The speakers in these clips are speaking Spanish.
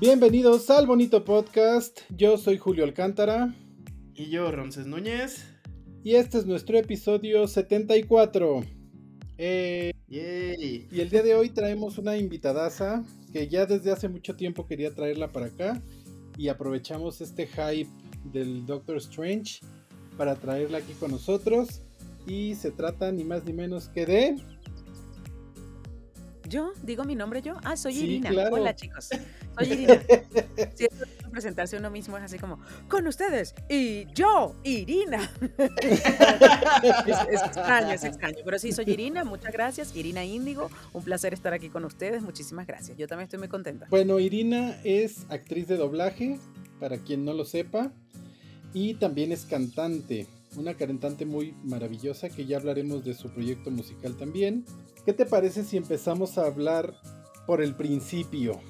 Bienvenidos al bonito podcast. Yo soy Julio Alcántara. Y yo, Ramses Núñez. Y este es nuestro episodio 74. Eh, y el día de hoy traemos una invitadaza que ya desde hace mucho tiempo quería traerla para acá. Y aprovechamos este hype del Doctor Strange para traerla aquí con nosotros. Y se trata ni más ni menos que de ¿Yo? ¿Digo mi nombre yo? Ah, soy Irina. Hola, chicos. Soy Irina. Si es presentarse uno mismo es así como, con ustedes, y yo, Irina. es, extraño, es extraño. Pero sí, soy Irina, muchas gracias. Irina Índigo, un placer estar aquí con ustedes. Muchísimas gracias. Yo también estoy muy contenta. Bueno, Irina es actriz de doblaje, para quien no lo sepa, y también es cantante una cantante muy maravillosa que ya hablaremos de su proyecto musical también. ¿Qué te parece si empezamos a hablar por el principio?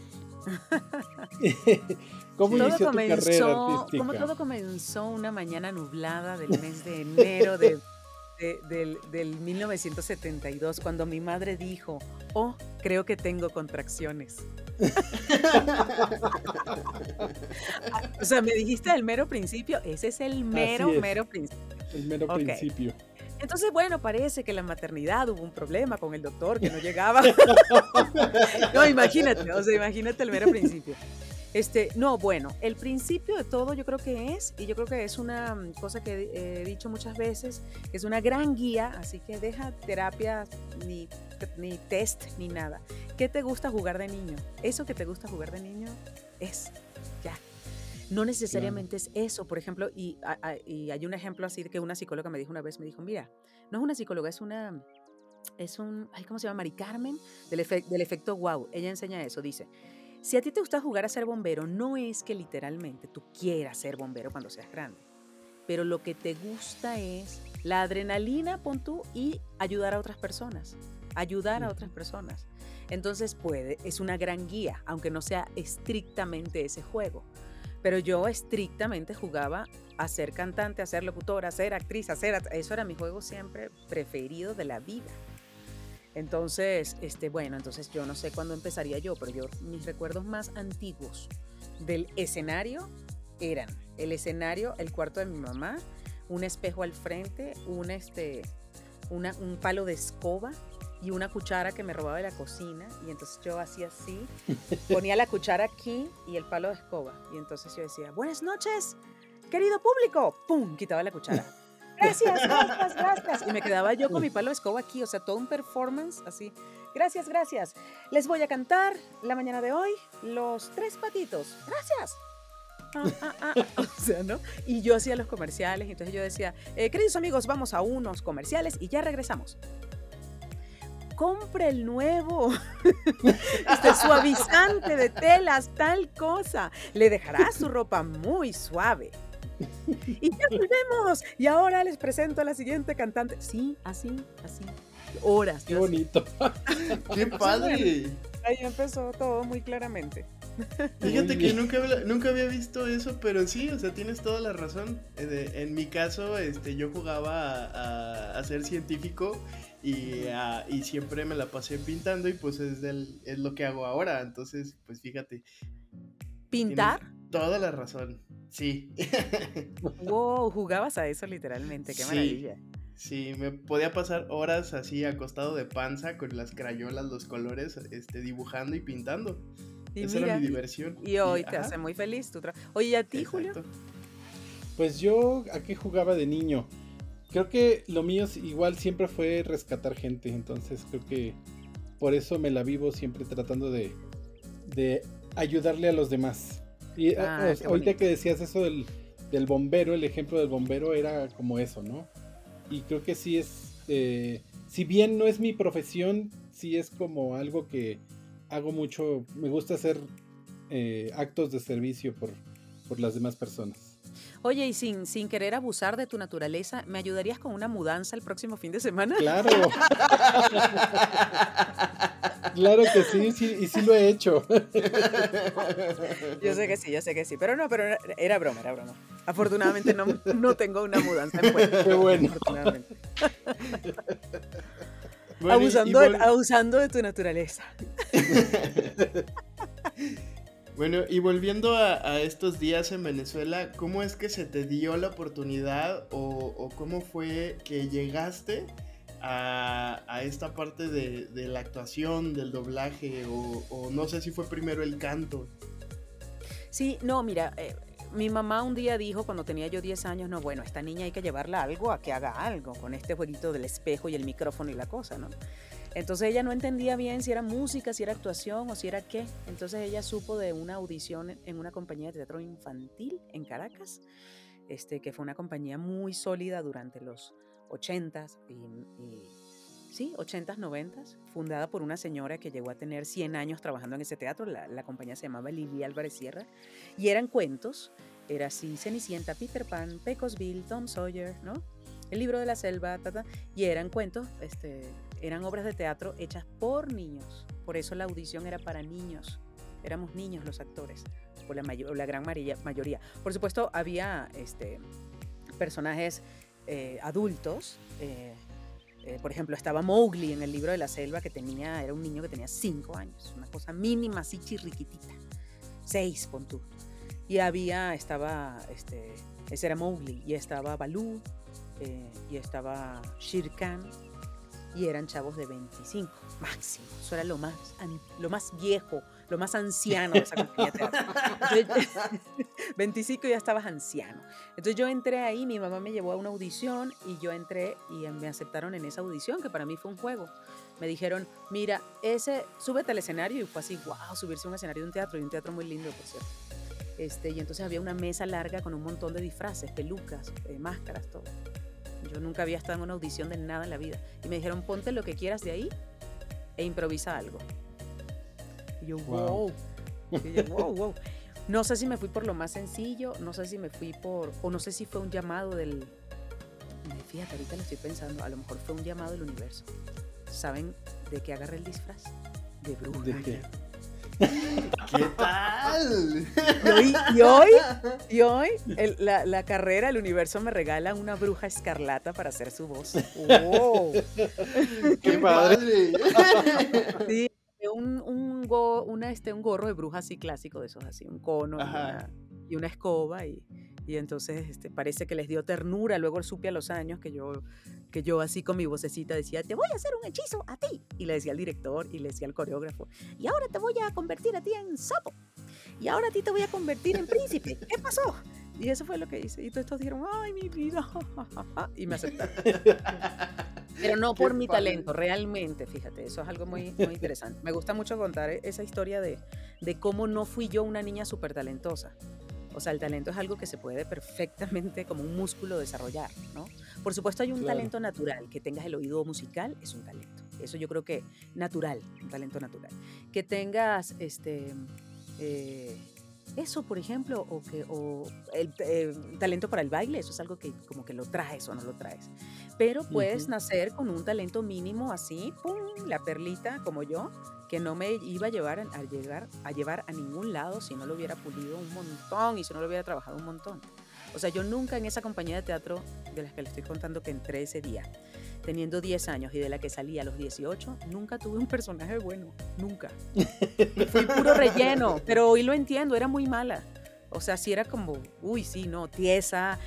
¿Cómo inició tu carrera artística? Como todo comenzó una mañana nublada del mes de enero de del, 1972, cuando mi madre dijo, oh, creo que tengo contracciones. o sea, me dijiste el mero principio, ese es el mero, mero principio. El mero principio. Entonces, bueno, parece que la maternidad hubo un problema con el doctor que no llegaba. no, imagínate, o sea, imagínate el mero principio. Este, no, bueno, el principio de todo yo creo que es, y yo creo que es una mm, cosa que he dicho muchas veces, es una gran guía, así que deja terapia ni, ni test ni nada. ¿Qué te gusta jugar de niño? Eso que te gusta jugar de niño es ya. No necesariamente es eso, por ejemplo, y, hay un ejemplo así de que una psicóloga me dijo una vez, me dijo, mira, no es una psicóloga, es una, es un, ¿cómo se llama? Mari Carmen, del, del efecto wow. Ella enseña eso, dice, si a ti te gusta jugar a ser bombero, no es que literalmente tú quieras ser bombero cuando seas grande, pero lo que te gusta es la adrenalina, pon tú, y ayudar a otras personas, ayudar a otras personas. Entonces puede, es una gran guía, aunque no sea estrictamente ese juego. Pero yo estrictamente jugaba a ser cantante, a ser locutora, a ser actriz, a ser... Eso era mi juego siempre preferido de la vida. Entonces, este, bueno, entonces yo no sé cuándo empezaría yo, pero yo mis recuerdos más antiguos del escenario eran el escenario, el cuarto de mi mamá, un espejo al frente, un, este, una, un palo de escoba y una cuchara que me robaba de la cocina. Y entonces yo hacía así, ponía la cuchara aquí y el palo de escoba. Y entonces yo decía, buenas noches, querido público. ¡Pum! Quitaba la cuchara gracias, gracias, gracias. Y me quedaba yo con mi palo de escoba aquí, o sea, todo un performance así. Gracias, gracias. Les voy a cantar la mañana de hoy los tres patitos. Gracias. Ah, ah, ah. O sea, ¿no? Y yo hacía los comerciales, entonces yo decía, eh, queridos amigos, vamos a unos comerciales y ya regresamos. Compre el nuevo este suavizante de telas, tal cosa. Le dejará su ropa muy suave. y ya volvemos. Y ahora les presento a la siguiente cantante. Sí, así, así. Horas. Qué bonito. Qué padre. Ahí empezó todo muy claramente. Fíjate que nunca, nunca había visto eso, pero sí, o sea, tienes toda la razón. Eh, en mi caso, este, yo jugaba a, ser científico y, y, siempre me la pasé pintando y pues es, es lo que hago ahora. Entonces, pues fíjate. ¿Pintar? Toda la razón. Sí. wow, jugabas a eso literalmente, qué maravilla. Sí, me podía pasar horas así acostado de panza con las crayolas, los colores, este, dibujando y pintando. Esa era mi diversión. Y hoy te hace muy feliz tu Oye, ¿y a ti, Julio? Pues yo, ¿a qué jugaba de niño? Creo que lo mío igual siempre fue rescatar gente, entonces creo que por eso me la vivo siempre tratando de, de ayudarle a los demás. Y eh, ah, ahorita que decías eso del, del, bombero, el ejemplo del bombero era como eso, ¿no? Y creo que sí es, eh, si bien no es mi profesión, sí es como algo que hago mucho, me gusta hacer eh, actos de servicio por, por las demás personas. Oye, y sin, sin querer abusar de tu naturaleza, ¿me ayudarías con una mudanza el próximo fin de semana? Claro. claro que sí, sí, y sí lo he hecho. Yo sé que sí, yo sé que sí. Pero no, pero era broma, era broma. Afortunadamente no, no tengo una mudanza en puerto. Qué bueno. abusando, abusando de tu naturaleza. Bueno, y volviendo a, estos días en Venezuela, ¿cómo es que se te dio la oportunidad o, cómo fue que llegaste a, esta parte de, la actuación, del doblaje, o, no sé si fue primero el canto? Sí, no, mira, eh, mi mamá un día dijo cuando tenía yo 10 años, no, bueno, esta niña hay que llevarla algo a que haga algo con este jueguito del espejo y el micrófono y la cosa, ¿no? Entonces ella no entendía bien si era música, si era actuación o si era qué. Entonces ella supo de una audición en una compañía de teatro infantil en Caracas, este, que fue una compañía muy sólida durante los 80s y, sí, 80s, 90s, fundada por una señora que llegó a tener 100 años trabajando en ese teatro. La, la compañía se llamaba Livia Álvarez Sierra y eran cuentos. Era así, Cenicienta, Peter Pan, Pecos Bill, Tom Sawyer, ¿no? El libro de la selva, y eran cuentos, este, eran obras de teatro hechas por niños. Por eso la audición era para niños. Éramos niños los actores, por la, la gran mayoría. Por supuesto, había este, personajes eh, adultos. Eh, eh, por ejemplo, estaba Mowgli en el libro de la selva, que tenía, era un niño que tenía cinco años, una cosa mínima, así chirriquitita. Seis, pon tú. Y había, estaba, este, ese era Mowgli, y estaba Balú, y estaba Shere Khan, y eran chavos de 25, máximo. Eso era lo más, lo más viejo, lo más anciano de esa compañía teatro. 25 ya estabas anciano. Entonces yo entré ahí, mi mamá me llevó a una audición y yo entré y me aceptaron en esa audición, que para mí fue un juego. Me dijeron, mira, ese, súbete al escenario y fue así, wow, subirse a un escenario de un teatro y un teatro muy lindo, por cierto. Este, y entonces había una mesa larga con un montón de disfraces, pelucas, eh, máscaras, todo. Yo nunca había estado en una audición de nada en la vida. Y me dijeron, ponte lo que quieras de ahí e improvisa algo. Y yo, wow. wow, wow. No sé si me fui por lo más sencillo, no sé si me fui por, o no sé si fue un llamado del, fíjate, ahorita lo estoy pensando, a lo mejor fue un llamado del universo. ¿Saben de qué agarré el disfraz? De bruja. ¿De qué? ¿Qué tal? Y hoy, y hoy, la, carrera, el universo me regala una bruja escarlata para hacer su voz. ¡Wow! ¡Qué padre! Sí, un, un, este, un gorro de bruja así clásico, de esos así, un cono y una, escoba y, y entonces este, parece que les dio ternura. Luego supe a los años que yo que yo así con mi vocecita decía, te voy a hacer un hechizo a ti. Y le decía al director y le decía al coreógrafo, y ahora te voy a convertir a ti en sapo. Y ahora a ti te voy a convertir en príncipe. ¿Qué pasó? Y eso fue lo que hice. Y todos estos dijeron, ay, mi vida. Y me aceptaron. Pero no por mi talento, realmente, fíjate, eso es algo muy, muy interesante. Me gusta mucho contar esa historia de, de cómo no fui yo una niña súper talentosa. O sea, el talento es algo que se puede perfectamente como un músculo desarrollar, ¿no? Por supuesto hay un talento natural, que tengas el oído musical es un talento. Eso yo creo que natural, un talento natural. Que tengas este eh, eso, por ejemplo, o que o el, eh, talento para el baile, eso es algo que como que lo traes o no lo traes. Pero puedes nacer con un talento mínimo así, pum, la perlita como yo, que no me iba a llevar a, llegar, a llevar a ningún lado si no lo hubiera pulido un montón y si no lo hubiera trabajado un montón. O sea, yo nunca en esa compañía de teatro de las que le estoy contando que entré ese día, teniendo 10 años y de la que salí a los 18, nunca tuve un personaje bueno, nunca. Fui puro relleno, pero hoy lo entiendo, era muy mala. O sea, sí era como, uy, sí, no, tiesa.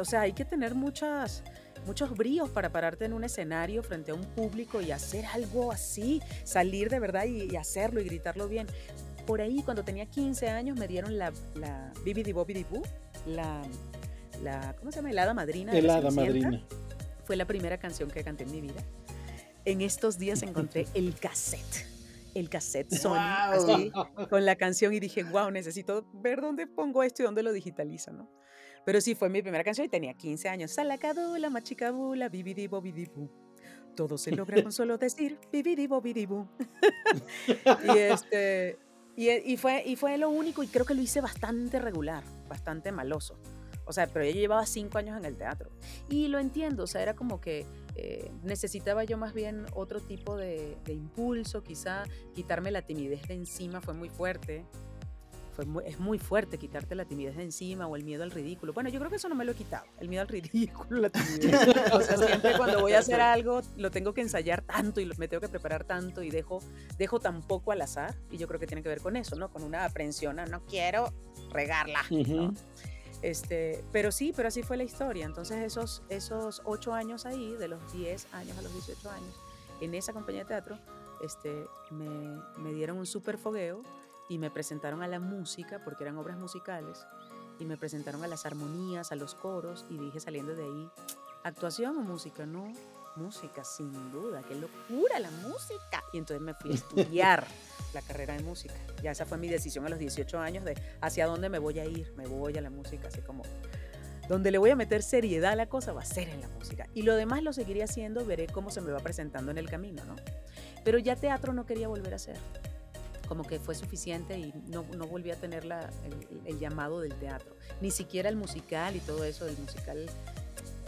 o sea, hay que tener muchas muchos bríos para pararte en un escenario frente a un público y hacer algo así, salir de verdad y, hacerlo y gritarlo bien. Por ahí, cuando tenía 15 años, me dieron la, la Bibidi Bobidi Boo, la, la, ¿cómo se llama? El Hada Madrina. El Hada Madrina. Fue la primera canción que canté en mi vida. En estos días encontré el cassette el cassette Sony así, con la canción y dije, wow, necesito ver dónde pongo esto y dónde lo digitalizo, ¿no? Pero sí, fue mi primera canción y tenía 15 años. Salacadula, machicabula, bibidi bobidibu. Todo se logra con solo decir bibidi bobidibu. y este... Y, y, fue, y fue lo único, y creo que lo hice bastante regular, bastante maloso. O sea, pero ella llevaba cinco años en el teatro. Y lo entiendo, o sea, era como que eh, necesitaba yo más bien otro tipo de, de, impulso, quizá quitarme la timidez de encima fue muy fuerte fue es muy fuerte quitarte la timidez de encima o el miedo al ridículo. Bueno, yo creo que eso no me lo he quitado, el miedo al ridículo, la timidez. o sea, siempre cuando voy a hacer algo lo tengo que ensayar tanto y me tengo que preparar tanto y dejo, dejo tan poco al azar. Y yo creo que tiene que ver con eso, ¿no? Con una aprensión a no quiero regarla. Este, pero sí, pero así fue la historia. Entonces esos, esos ocho años ahí, de los 10 años a los 18 años, en esa compañía de teatro, este, me, me dieron un súper fogueo y me presentaron a la música, porque eran obras musicales, y me presentaron a las armonías, a los coros, y dije saliendo de ahí, ¿actuación o música? No, música, sin duda, qué locura la música. Y entonces me fui a estudiar la carrera de música. Ya esa fue mi decisión a los 18 años de hacia dónde me voy a ir, me voy a la música, así como donde le voy a meter seriedad a la cosa va a ser en la música. Y lo demás lo seguiré haciendo, veré cómo se me va presentando en el camino, ¿no? Pero ya teatro no quería volver a hacer como que fue suficiente y no, no volví a tener la, el, llamado del teatro. Ni siquiera el musical y todo eso, el musical,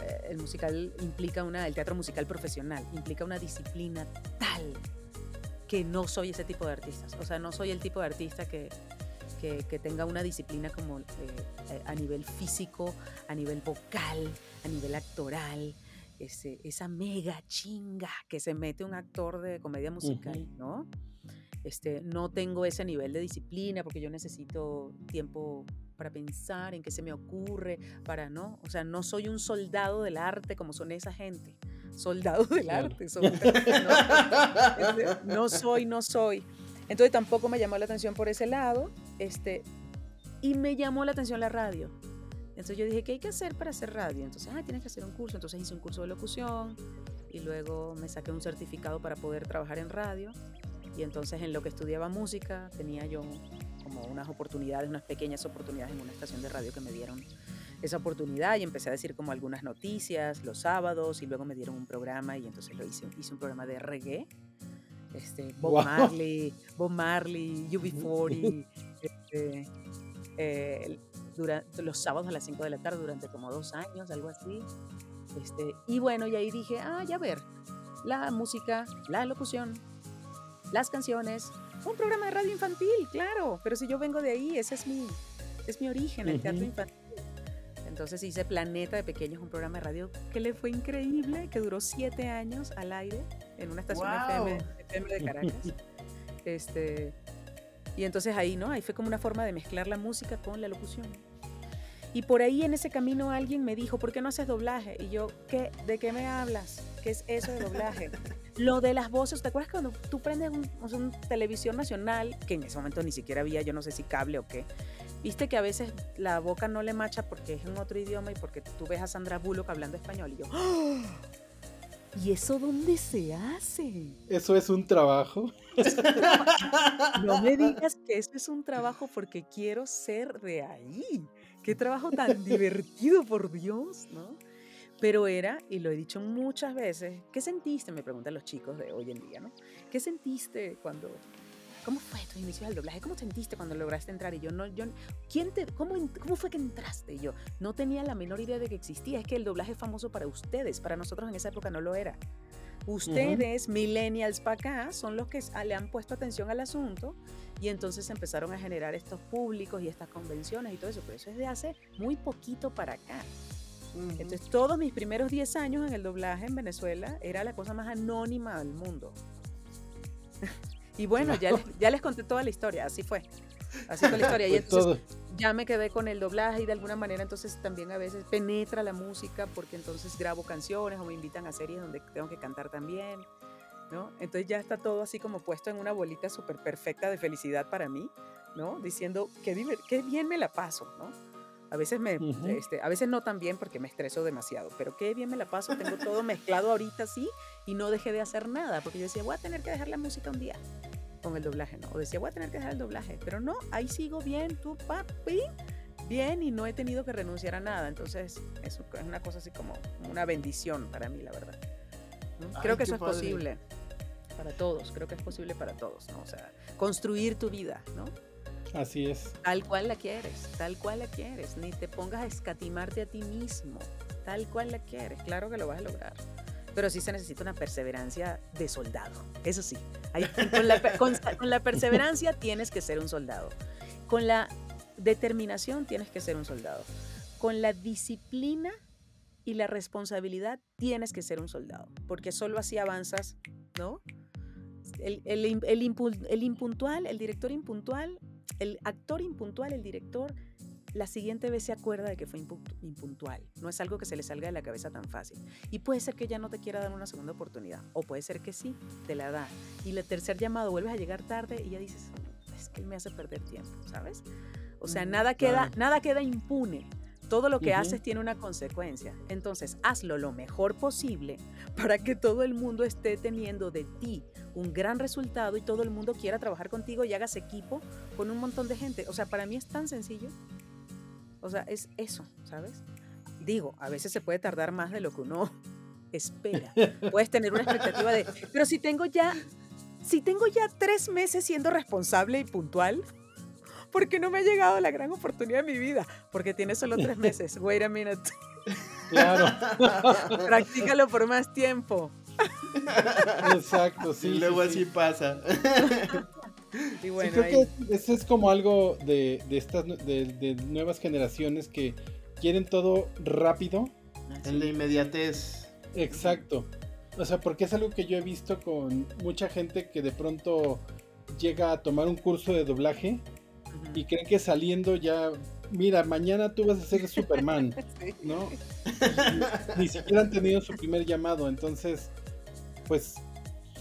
eh, el musical implica una, el teatro musical profesional, implica una disciplina tal que no soy ese tipo de artistas. O sea, no soy el tipo de artista que, que, que tenga una disciplina como eh, eh, a nivel físico, a nivel vocal, a nivel actoral. Ese, esa mega chinga que se mete un actor de comedia musical, ¿no? Este, no tengo ese nivel de disciplina porque yo necesito tiempo para pensar en qué se me ocurre, para no, o sea, no soy un soldado del arte como son esa gente. Soldado del arte, no, no, soy, no soy. Entonces tampoco me llamó la atención por ese lado, este, y me llamó la atención la radio. Entonces yo dije, ¿qué hay que hacer para hacer radio? Entonces, ah, tienes que hacer un curso. Entonces hice un curso de locución y luego me saqué un certificado para poder trabajar en radio. Y entonces en lo que estudiaba música tenía yo como unas oportunidades, unas pequeñas oportunidades en una estación de radio que me dieron esa oportunidad y empecé a decir como algunas noticias los sábados y luego me dieron un programa y entonces lo hice, hice un programa de reggae. Este, Bob Marley, Bob Marley, UB40, este, eh, durante, los sábados a las 5 de la tarde durante como dos años, algo así. Este, y bueno, y ahí dije, ah, ya ver, la música, la locución, las canciones. Un programa de radio infantil, claro, pero si yo vengo de ahí, ese es mi, es mi origen, el teatro infantil. Entonces hice Planeta de Pequeños, un programa de radio que le fue increíble, que duró siete años al aire en una estación FM, de Caracas. Este, y entonces ahí, ¿no? Ahí fue como una forma de mezclar la música con la locución. Y por ahí en ese camino alguien me dijo, ¿por qué no haces doblaje? Y yo, ¿qué? ¿De qué me hablas? ¿Qué es eso de doblaje? Lo de las voces, ¿te acuerdas cuando tú prendes un, televisión nacional, que en ese momento ni siquiera había, yo no sé si cable o qué, viste que a veces la boca no le macha porque es en otro idioma y porque tú ves a Sandra Bullock hablando español y yo, ¡Ah! ¿y eso dónde se hace? ¿Eso es un trabajo? no me digas que eso es un trabajo porque quiero ser de ahí. Qué trabajo tan divertido, por Dios, ¿no? Pero era, y lo he dicho muchas veces, ¿qué sentiste? Me preguntan los chicos de hoy en día, ¿no? ¿Qué sentiste cuando... ¿Cómo fue tu inicio del doblaje? ¿Cómo sentiste cuando lograste entrar? Y yo no, yo, ¿quién te, cómo, cómo fue que entraste? Y yo no tenía la menor idea de que existía. Es que el doblaje es famoso para ustedes, para nosotros en esa época no lo era. Ustedes, millennials para acá, son los que le han puesto atención al asunto y entonces empezaron a generar estos públicos y estas convenciones y todo eso. Pero eso es de hace muy poquito para acá. Entonces, todos mis primeros 10 años en el doblaje en Venezuela era la cosa más anónima del mundo. y bueno, ya, les, ya les conté toda la historia, así fue. Así fue la historia. y entonces ya me quedé con el doblaje y de alguna manera entonces también a veces penetra la música porque entonces grabo canciones o me invitan a series donde tengo que cantar también. ¿no? Entonces ya está todo así como puesto en una bolita súper perfecta de felicidad para mí, ¿no? Diciendo, qué, qué bien me la paso, ¿no? A veces, me, este, a veces no tan bien porque me estreso demasiado, pero qué bien me la paso, tengo todo mezclado ahorita así y no dejé de hacer nada, porque yo decía, voy a tener que dejar la música un día con el doblaje, ¿no? O decía, voy a tener que dejar el doblaje, pero no, ahí sigo bien, tú, papi, bien y no he tenido que renunciar a nada, entonces eso es una cosa así como una bendición para mí, la verdad. Creo que eso es posible para todos, creo que es posible para todos, ¿no? O sea, construir tu vida, ¿no? Así es. Tal cual la quieres, tal cual la quieres. Ni te pongas a escatimarte a ti mismo. Tal cual la quieres. Claro que lo vas a lograr. Pero sí se necesita una perseverancia de soldado. Eso sí. con, la, perseverancia tienes que ser un soldado. Con la determinación tienes que ser un soldado. Con la disciplina y la responsabilidad tienes que ser un soldado, porque solo así avanzas, ¿no? El, impuntual, el director impuntual, el actor impuntual, el director, la siguiente vez se acuerda de que fue impuntual. No es algo que se le salga de la cabeza tan fácil. Y puede ser que ya no te quiera dar una segunda oportunidad, o puede ser que sí, te la da. Y el tercer llamado vuelves a llegar tarde y ya dices, es que él me hace perder tiempo, ¿sabes? O sea, nada queda, nada queda impune. Todo lo que haces tiene una consecuencia. Entonces, hazlo lo mejor posible para que todo el mundo esté teniendo de ti un gran resultado y todo el mundo quiera trabajar contigo y hagas equipo con un montón de gente. O sea, para mí es tan sencillo. O sea, es eso, ¿sabes? Digo, a veces se puede tardar más de lo que uno espera. Puedes tener una expectativa de, pero si tengo ya, si tengo ya tres meses siendo responsable y puntual, ¿por qué no me ha llegado la gran oportunidad de mi vida? Porque tiene solo tres meses. Wait a minute. Claro. Practícalo por más tiempo. Exacto, sí. Y luego así pasa. Y bueno, creo que eso es como algo de, estas de, nuevas generaciones que quieren todo rápido. En la inmediatez. Exacto. O sea, porque es algo que yo he visto con mucha gente que de pronto llega a tomar un curso de doblaje y creen que saliendo ya, mira, mañana tú vas a ser Superman, ¿no? Ni, siquiera han tenido su primer llamado, entonces, pues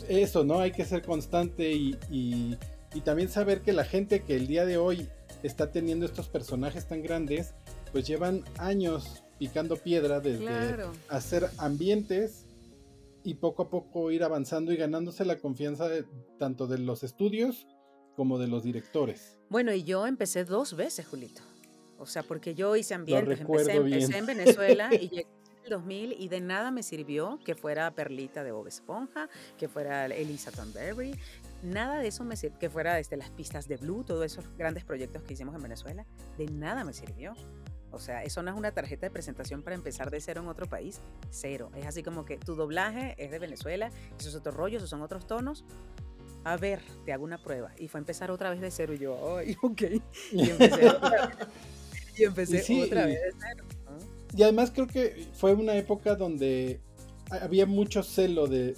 eso, ¿no? Hay que ser constante y, y, también saber que la gente que el día de hoy está teniendo estos personajes tan grandes, pues llevan años picando piedra desde hacer ambientes y poco a poco ir avanzando y ganándose la confianza de, tanto de los estudios como de los directores. Bueno, y yo empecé dos veces, Julito. O sea, porque yo hice ambientes, empecé, empecé, en Venezuela y llegué en el 2000 y de nada me sirvió que fuera Perlita de Bob Esponja, que fuera Elisa Thornberry, nada de eso me sirvió, que fuera desde las pistas de Blue, todos esos grandes proyectos que hicimos en Venezuela, de nada me sirvió. O sea, eso no es una tarjeta de presentación para empezar de cero en otro país, cero. Es así como que tu doblaje es de Venezuela, eso es otro rollo, esos son otros tonos, a ver, te hago una prueba. Y fue empezar otra vez de cero. Y yo, ay, ok. Y empecé otra vez, y empecé otra vez de cero. Y además creo que fue una época donde había mucho celo de,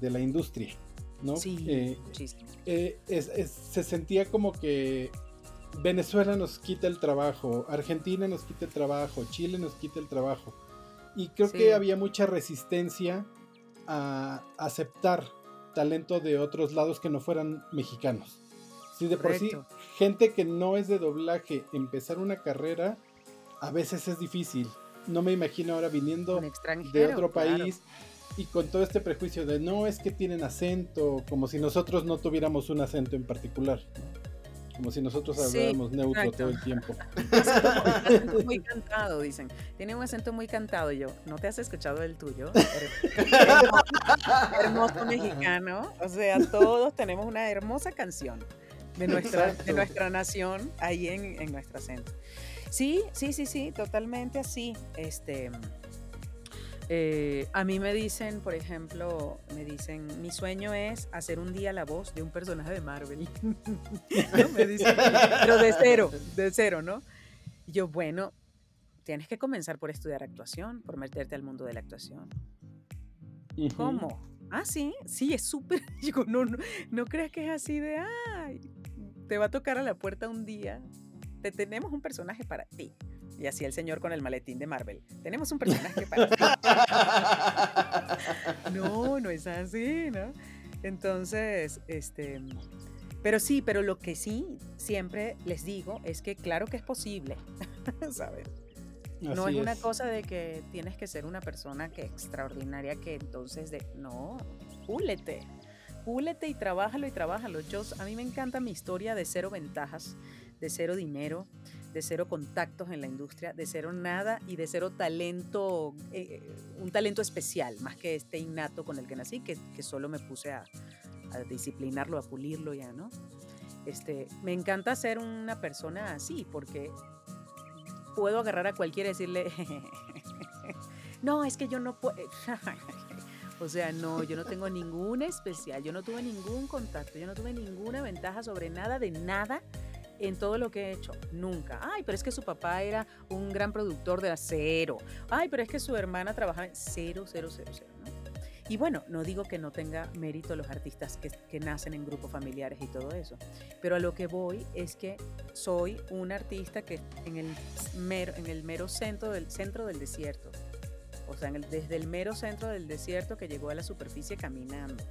la industria, ¿no? Sí, eh, muchísimo. Eh, se sentía como que Venezuela nos quita el trabajo, Argentina nos quita el trabajo, Chile nos quita el trabajo. Y creo que había mucha resistencia a aceptar talento de otros lados que no fueran mexicanos. Si de por sí, gente que no es de doblaje, empezar una carrera, a veces es difícil. No me imagino ahora viniendo de otro país y con todo este prejuicio de no es que tienen acento, como si nosotros no tuviéramos un acento en particular. Como si nosotros habláramos neutro todo el tiempo. muy cantado, dicen. Tiene un acento muy cantado. Yo, ¿no te has escuchado el tuyo? Hermoso mexicano. O sea, todos tenemos una hermosa canción de nuestra, de nuestra nación ahí en, en nuestro acento. Sí, sí, sí, sí, totalmente así. Este, eh, a mí me dicen, por ejemplo, me dicen, mi sueño es hacer un día la voz de un personaje de Marvel. me dicen, pero de cero, de cero, ¿no? Y yo, bueno, tienes que comenzar por estudiar actuación, por meterte al mundo de la actuación. ¿Cómo? Ah, sí, sí, es súper. Digo, no, no, no creas que es así de, ay, te va a tocar a la puerta un día. Te tenemos un personaje para ti. Y así el señor con el maletín de Marvel. Tenemos un personaje para no, no es así, ¿no? Entonces, este. Pero sí, pero lo que sí siempre les digo es que claro que es posible, ¿sabes? no es, una cosa de que tienes que ser una persona que extraordinaria que entonces de no, púlete. Púlete y trabájalo y trabájalo. Yo, a mí me encanta mi historia de cero ventajas, de cero dinero, de cero contactos en la industria, de cero nada y de cero talento, eh, un talento especial, más que este innato con el que nací, que, que solo me puse a, disciplinarlo, a pulirlo ya, ¿no? Este, me encanta ser una persona así, porque puedo agarrar a cualquiera y decirle, no, es que yo no puedo... O sea, no, yo no tengo ninguna especial, yo no tuve ningún contacto, yo no tuve ninguna ventaja sobre nada de nada en todo lo que he hecho, nunca. Ay, pero es que su papá era un gran productor de acero. Ay, pero es que su hermana trabajaba en cero, cero, cero, cero. Y bueno, no digo que no tenga mérito los artistas que, nacen en grupos familiares y todo eso, pero a lo que voy es que soy un artista que en el mero, en el mero centro, del, centro del desierto, o sea, desde el mero centro del desierto que llegó a la superficie caminando,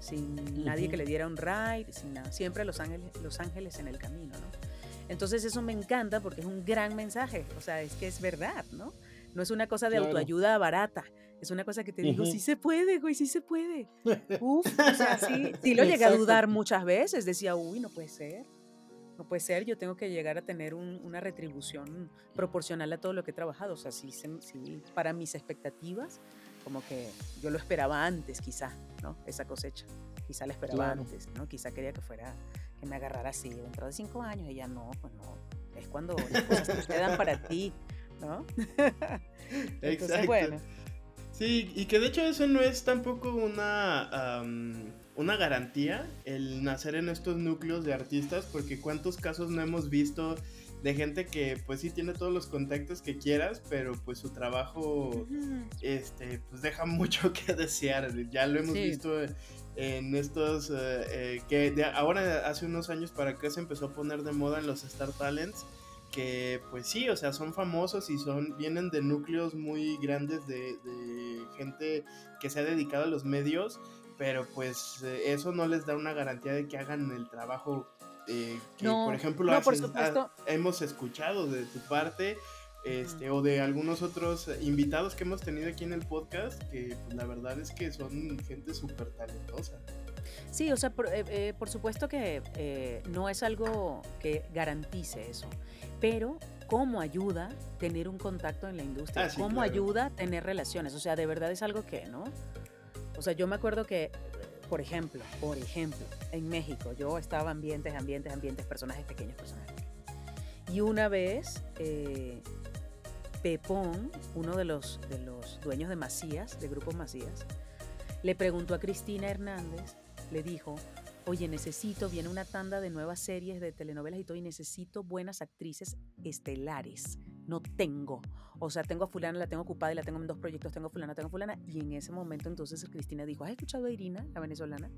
Sin nadie que le diera un ride, sin nada, siempre los ángeles, los ángeles en el camino, ¿no? Entonces eso me encanta porque es un gran mensaje, o sea, es que es verdad, ¿no? No es una cosa de autoayuda barata, es una cosa que te digo, sí se puede, güey, sí se puede. Uf, o sea, sí, sí lo llegué a dudar muchas veces, decía, uy, no puede ser, no puede ser, yo tengo que llegar a tener una retribución proporcional a todo lo que he trabajado, o sea, sí, sí, para mis expectativas, como que yo lo esperaba antes, quizá, ¿no? Esa cosecha, quizá la esperaba antes, ¿no? Quizá quería que fuera, que me agarrara así, dentro de cinco años, y ya no, pues no, es cuando las cosas te dan para ti, ¿no? Entonces, bueno. Sí, y que de hecho eso no es tampoco una, una garantía el nacer en estos núcleos de artistas, porque cuántos casos no hemos visto de gente que pues sí tiene todos los contactos que quieras, pero pues su trabajo este pues deja mucho que desear. Ya lo hemos visto en estos eh, eh, que de ahora hace unos años para acá se empezó a poner de moda en los Star Talents que pues sí, o sea, son famosos y son vienen de núcleos muy grandes de, gente que se ha dedicado a los medios, pero pues eh, eso no les da una garantía de que hagan el trabajo eh, que, por ejemplo, hemos escuchado de tu parte. Este, o de algunos otros invitados que hemos tenido aquí en el podcast, que pues, la verdad es que son gente súper talentosa. Sí, o sea, por, eh, supuesto que no es algo que garantice eso pero cómo ayuda tener un contacto en la industria, ah, cómo ayuda tener relaciones, o sea, de verdad es algo que, ¿no? O sea, yo me acuerdo que, por ejemplo, por ejemplo, en México, yo estaba ambientes, ambientes, ambientes, personajes pequeños, personajes Y una vez, eh, Pepón, uno de los, de los dueños de Macías, de Grupo Macías, le preguntó a Cristina Hernández, le dijo, oye, necesito, viene una tanda de nuevas series de telenovelas y todo, y necesito buenas actrices estelares. No tengo. O sea, tengo a fulana, la tengo ocupada y la tengo en dos proyectos, tengo a fulana, tengo fulana. Y en ese momento entonces Cristina dijo, ¿has escuchado a Irina, la venezolana?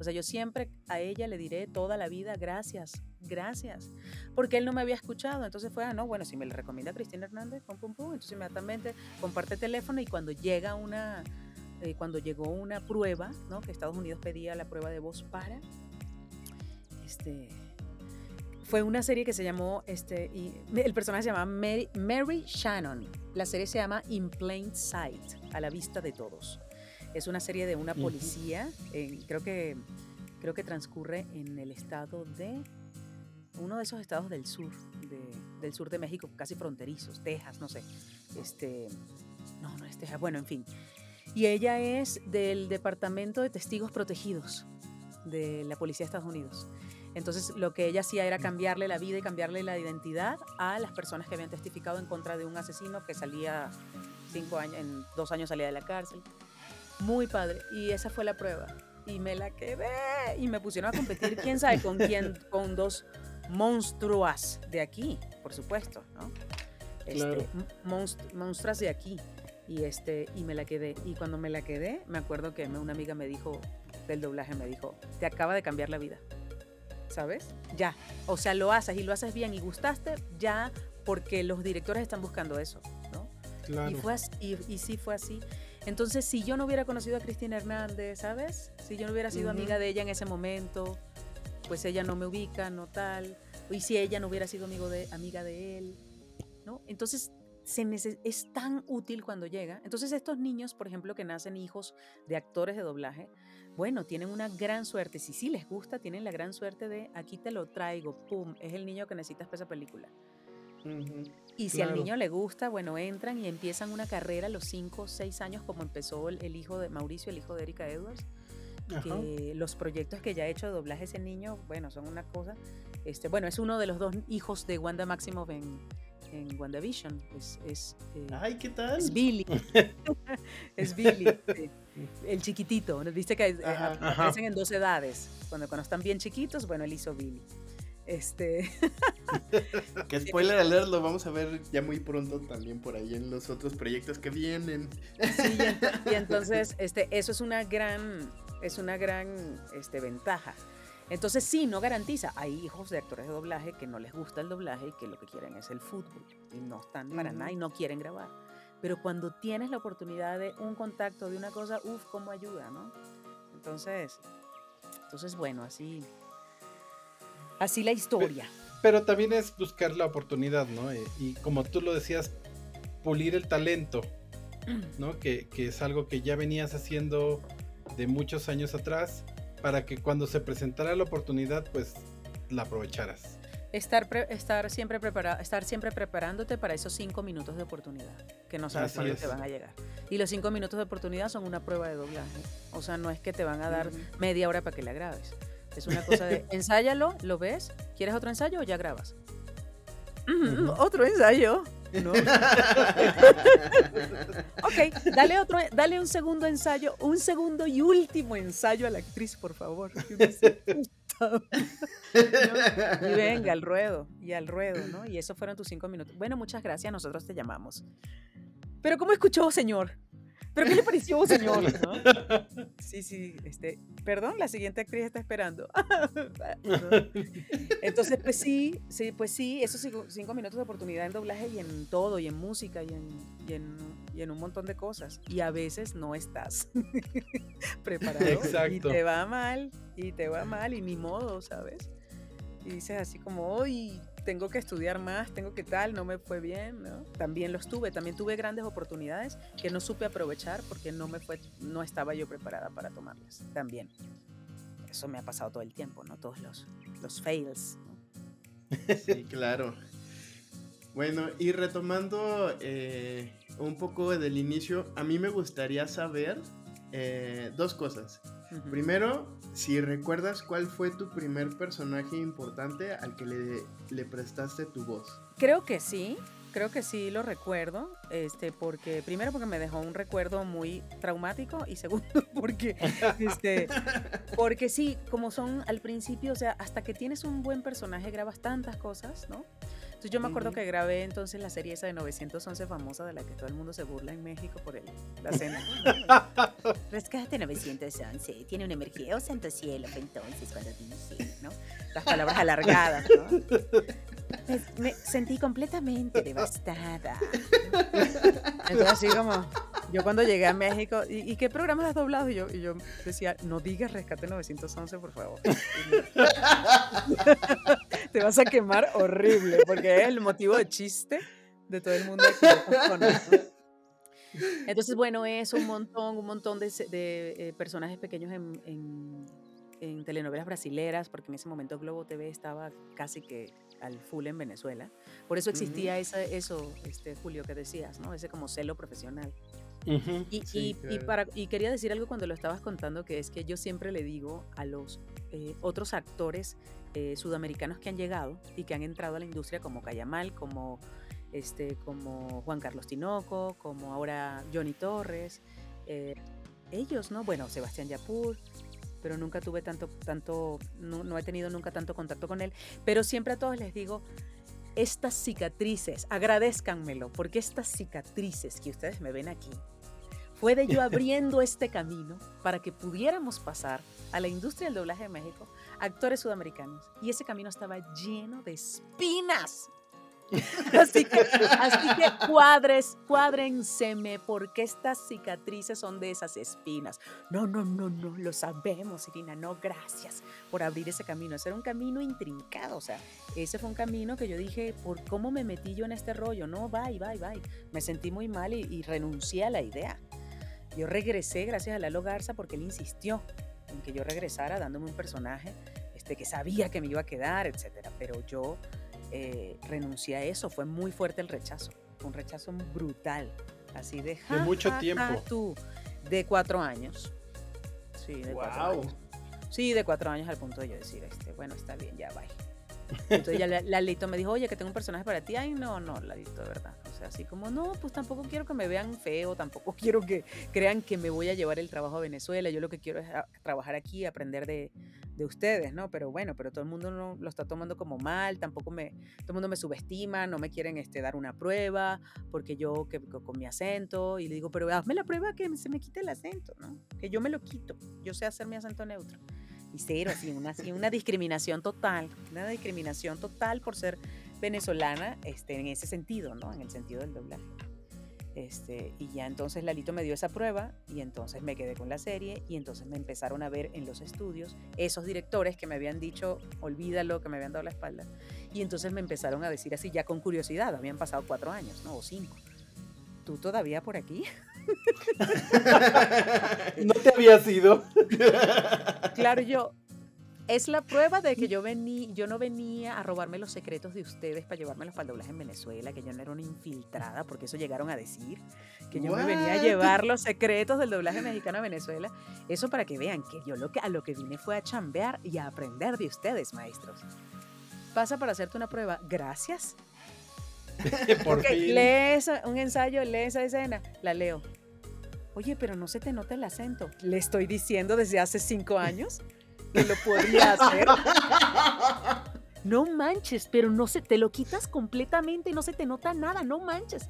O sea, yo siempre a ella le diré toda la vida, gracias, gracias. Porque él no me había escuchado. Entonces fue, ah, no, bueno, si me le recomienda a Cristina Hernández, pum, pum, pum. Entonces inmediatamente comparte teléfono y cuando llega una eh, cuando llegó una prueba, ¿no? que Estados Unidos pedía la prueba de voz para, este, fue una serie que se llamó, este, y el personaje se llama Mary, Shannon. La serie se llama In Plain Sight, a la vista de todos. Es una serie de una policía, creo, que, creo que transcurre en el estado de, uno de esos estados del sur, del sur de México, casi fronterizos, Texas, no sé. Este, no, no es Texas, bueno, en fin. Y ella es del Departamento de Testigos Protegidos de la Policía de Estados Unidos. Entonces lo que ella hacía era cambiarle la vida y cambiarle la identidad a las personas que habían testificado en contra de un asesino que salía cinco años, en dos años salía de la cárcel. Muy padre. Y esa fue la prueba. Y me la quedé. Y me pusieron a competir, quién sabe con quién, con dos monstruas de aquí, por supuesto, ¿no? Este, monstruas de aquí y este y me la quedé y cuando me la quedé me acuerdo que una amiga me dijo del doblaje me dijo te acaba de cambiar la vida sabes ya o sea lo haces y lo haces bien y gustaste ya porque los directores están buscando eso no claro. y fue y, sí fue así. Entonces si yo no hubiera conocido a Cristina Hernández sabes si yo no hubiera sido amiga de ella en ese momento pues ella no me ubica no tal. Y si ella no hubiera sido amigo de amiga de él no entonces es tan útil cuando llega. Entonces estos niños, por ejemplo, que nacen hijos de actores de doblaje, bueno, tienen una gran suerte. Si sí les gusta, tienen la gran suerte de aquí te lo traigo, pum, es el niño que necesitas para esa película. y si al niño le gusta, bueno, entran y empiezan una carrera a los 5 o 6 años, como empezó el, hijo de Mauricio, el hijo de Erika Edwards. Que los proyectos que ya ha hecho de doblaje ese niño, bueno, son una cosa. Este, bueno, es uno de los dos hijos de Wanda Maximoff en, en WandaVision. Es, es, eh, Ay, ¿qué tal? Es Billy. es Billy, el chiquitito. Viste que eh, aparecen en dos edades. Cuando, cuando están bien chiquitos, bueno, él hizo Billy. Este. que spoiler alert lo vamos a ver ya muy pronto también por ahí en los otros proyectos que vienen. Sí, y, entonces, este, eso es una gran, es una gran este, ventaja. Entonces sí, no garantiza. Hay hijos de actores de doblaje que no les gusta el doblaje y que lo que quieren es el fútbol y no están para nada y no quieren grabar. Pero cuando tienes la oportunidad de un contacto, de una cosa, uff, cómo ayuda, ¿no? Entonces, entonces bueno, así, así la historia. Pero, también es buscar la oportunidad, ¿no? Eh, y, como tú lo decías, pulir el talento, ¿no? Que, que es algo que ya venías haciendo de muchos años atrás para que cuando se presentara la oportunidad, pues la aprovecharas. Estar, estar, siempre prepara estar siempre preparándote para esos cinco minutos de oportunidad, que no sabes cuándo te van a llegar. Y los cinco minutos de oportunidad son una prueba de doblaje. O sea, no es que te van a dar media hora para que la grabes. Es una cosa de, ensáyalo, lo ves, ¿quieres otro ensayo o ya grabas? Otro ensayo. ¿No? ok, dale otro, dale un segundo ensayo, un segundo y último ensayo a la actriz, por favor. Y venga, al ruedo, y al ruedo, ¿no? Y esos fueron tus cinco minutos. Bueno, muchas gracias, nosotros te llamamos. Pero ¿cómo escuchó, señor? ¿Pero qué le pareció, señor? Sí, sí, este, perdón, la siguiente actriz está esperando. Entonces, pues sí, sí, pues sí, esos cinco, minutos de oportunidad en doblaje y en todo, y en música, y en, y en, un montón de cosas. Y a veces no estás preparado. Exacto. Y te va mal, y te va mal, y ni modo, ¿sabes? Y dices así como, hoy tengo que estudiar más, tengo que tal, no me fue bien, ¿no? También los tuve, también tuve grandes oportunidades que no supe aprovechar porque no me fue, no estaba yo preparada para tomarlas, también. Eso me ha pasado todo el tiempo, ¿no? Todos los, los fails. Sí, claro. Bueno, y retomando eh, un poco del inicio, a mí me gustaría saber eh, dos cosas. Primero, si recuerdas cuál fue tu primer personaje importante al que le, prestaste tu voz. Creo que sí, creo que sí lo recuerdo, este, porque primero porque me dejó un recuerdo muy traumático y segundo porque, este, porque sí, como son al principio, o sea, hasta que tienes un buen personaje grabas tantas cosas, ¿no? Entonces yo me acuerdo que grabé entonces la serie esa de 911 famosa de la que todo el mundo se burla en México por el, la cena. Rescate 911, tiene una emergencia, oh santo cielo, entonces cuando dice, ¿no? Las palabras alargadas, ¿no? Me, sentí completamente devastada. Entonces así como, yo cuando llegué a México, ¿y, qué programas has doblado? Y yo, y yo decía, no digas Rescate 911, por favor. Te vas a quemar horrible, porque es el motivo de chiste de todo el mundo Entonces, bueno, es un montón, un montón de, eh, personajes pequeños en, en telenovelas brasileras, porque en ese momento Globo TV estaba casi que al full en Venezuela. Por eso existía esa, eso, este, Julio, que decías, ¿no? Ese como celo profesional. Y, y, para, y quería decir algo cuando lo estabas contando, que es que yo siempre le digo a los eh, otros actores eh, sudamericanos que han llegado y que han entrado a la industria como Cayamal, como, este, como Juan Carlos Tinoco, como ahora Johnny Torres, eh, ellos, ¿no? Bueno, Sebastián Yapur, pero nunca tuve tanto, tanto, no, he tenido nunca tanto contacto con él, pero siempre a todos les digo, estas cicatrices, agradezcanmelo, porque estas cicatrices que ustedes me ven aquí, fue de yo abriendo este camino para que pudiéramos pasar a la industria del doblaje de México, actores sudamericanos. Y ese camino estaba lleno de espinas, así que, así que cuadres, cuádrenseme, porque estas cicatrices son de esas espinas. No, no, no, no, lo sabemos, Irina, no, gracias por abrir ese camino. Ese era un camino intrincado, o sea, ese fue un camino que yo dije, ¿por cómo me metí yo en este rollo? No, bye, bye, bye. Me sentí muy mal y, y renuncié a la idea. Yo regresé gracias a Lalo Garza porque él insistió en que yo regresara dándome un personaje este, que sabía que me iba a quedar, etcétera. Pero yo eh, renuncié a eso. Fue muy fuerte el rechazo, un rechazo brutal, así de... de mucho tiempo. tú, de cuatro años. Sí, de cuatro años. Sí, de cuatro años al punto de yo decir, este, bueno, está bien, ya, bye. Entonces ya Lalito me dijo, oye, que tengo un personaje para ti. Ay, no, no, Lalito, de verdad. O sea, así como, no, pues tampoco quiero que me vean feo, tampoco quiero que crean que me voy a llevar el trabajo a Venezuela. Yo lo que quiero es trabajar aquí, aprender de, de, ustedes, ¿no? Pero bueno, pero todo el mundo no, lo está tomando como mal, tampoco me, todo el mundo me subestima, no me quieren este, dar una prueba, porque yo que, con mi acento, y le digo, pero hazme la prueba que se me quite el acento, ¿no? Que yo me lo quito, yo sé hacer mi acento neutro y cero, así, una, así, una discriminación total, una discriminación total por ser venezolana este, en ese sentido, ¿no? En el sentido del doblaje. Este, y ya entonces Lalito me dio esa prueba y entonces me quedé con la serie y entonces me empezaron a ver en los estudios esos directores que me habían dicho, olvídalo, que me habían dado la espalda. Y entonces me empezaron a decir así ya con curiosidad, habían pasado cuatro años, ¿no? O cinco. ¿Tú todavía por aquí? no te había ido. claro, yo. Es la prueba de que yo, vení, yo no venía a robarme los secretos de ustedes para llevármelos para el doblaje en Venezuela, que yo no era una infiltrada, porque eso llegaron a decir, que yo me venía a llevar los secretos del doblaje mexicano a Venezuela. Eso para que vean que yo lo que, a lo que vine fue a chambear y a aprender de ustedes, maestros. Pasa para hacerte una prueba. Gracias. Por fin. Lees un ensayo, lee esa escena, la leo. Oye, pero no se te nota el acento. Le estoy diciendo desde hace cinco años que lo podría hacer. No manches, pero no se te lo quitas completamente no se te nota nada, no manches.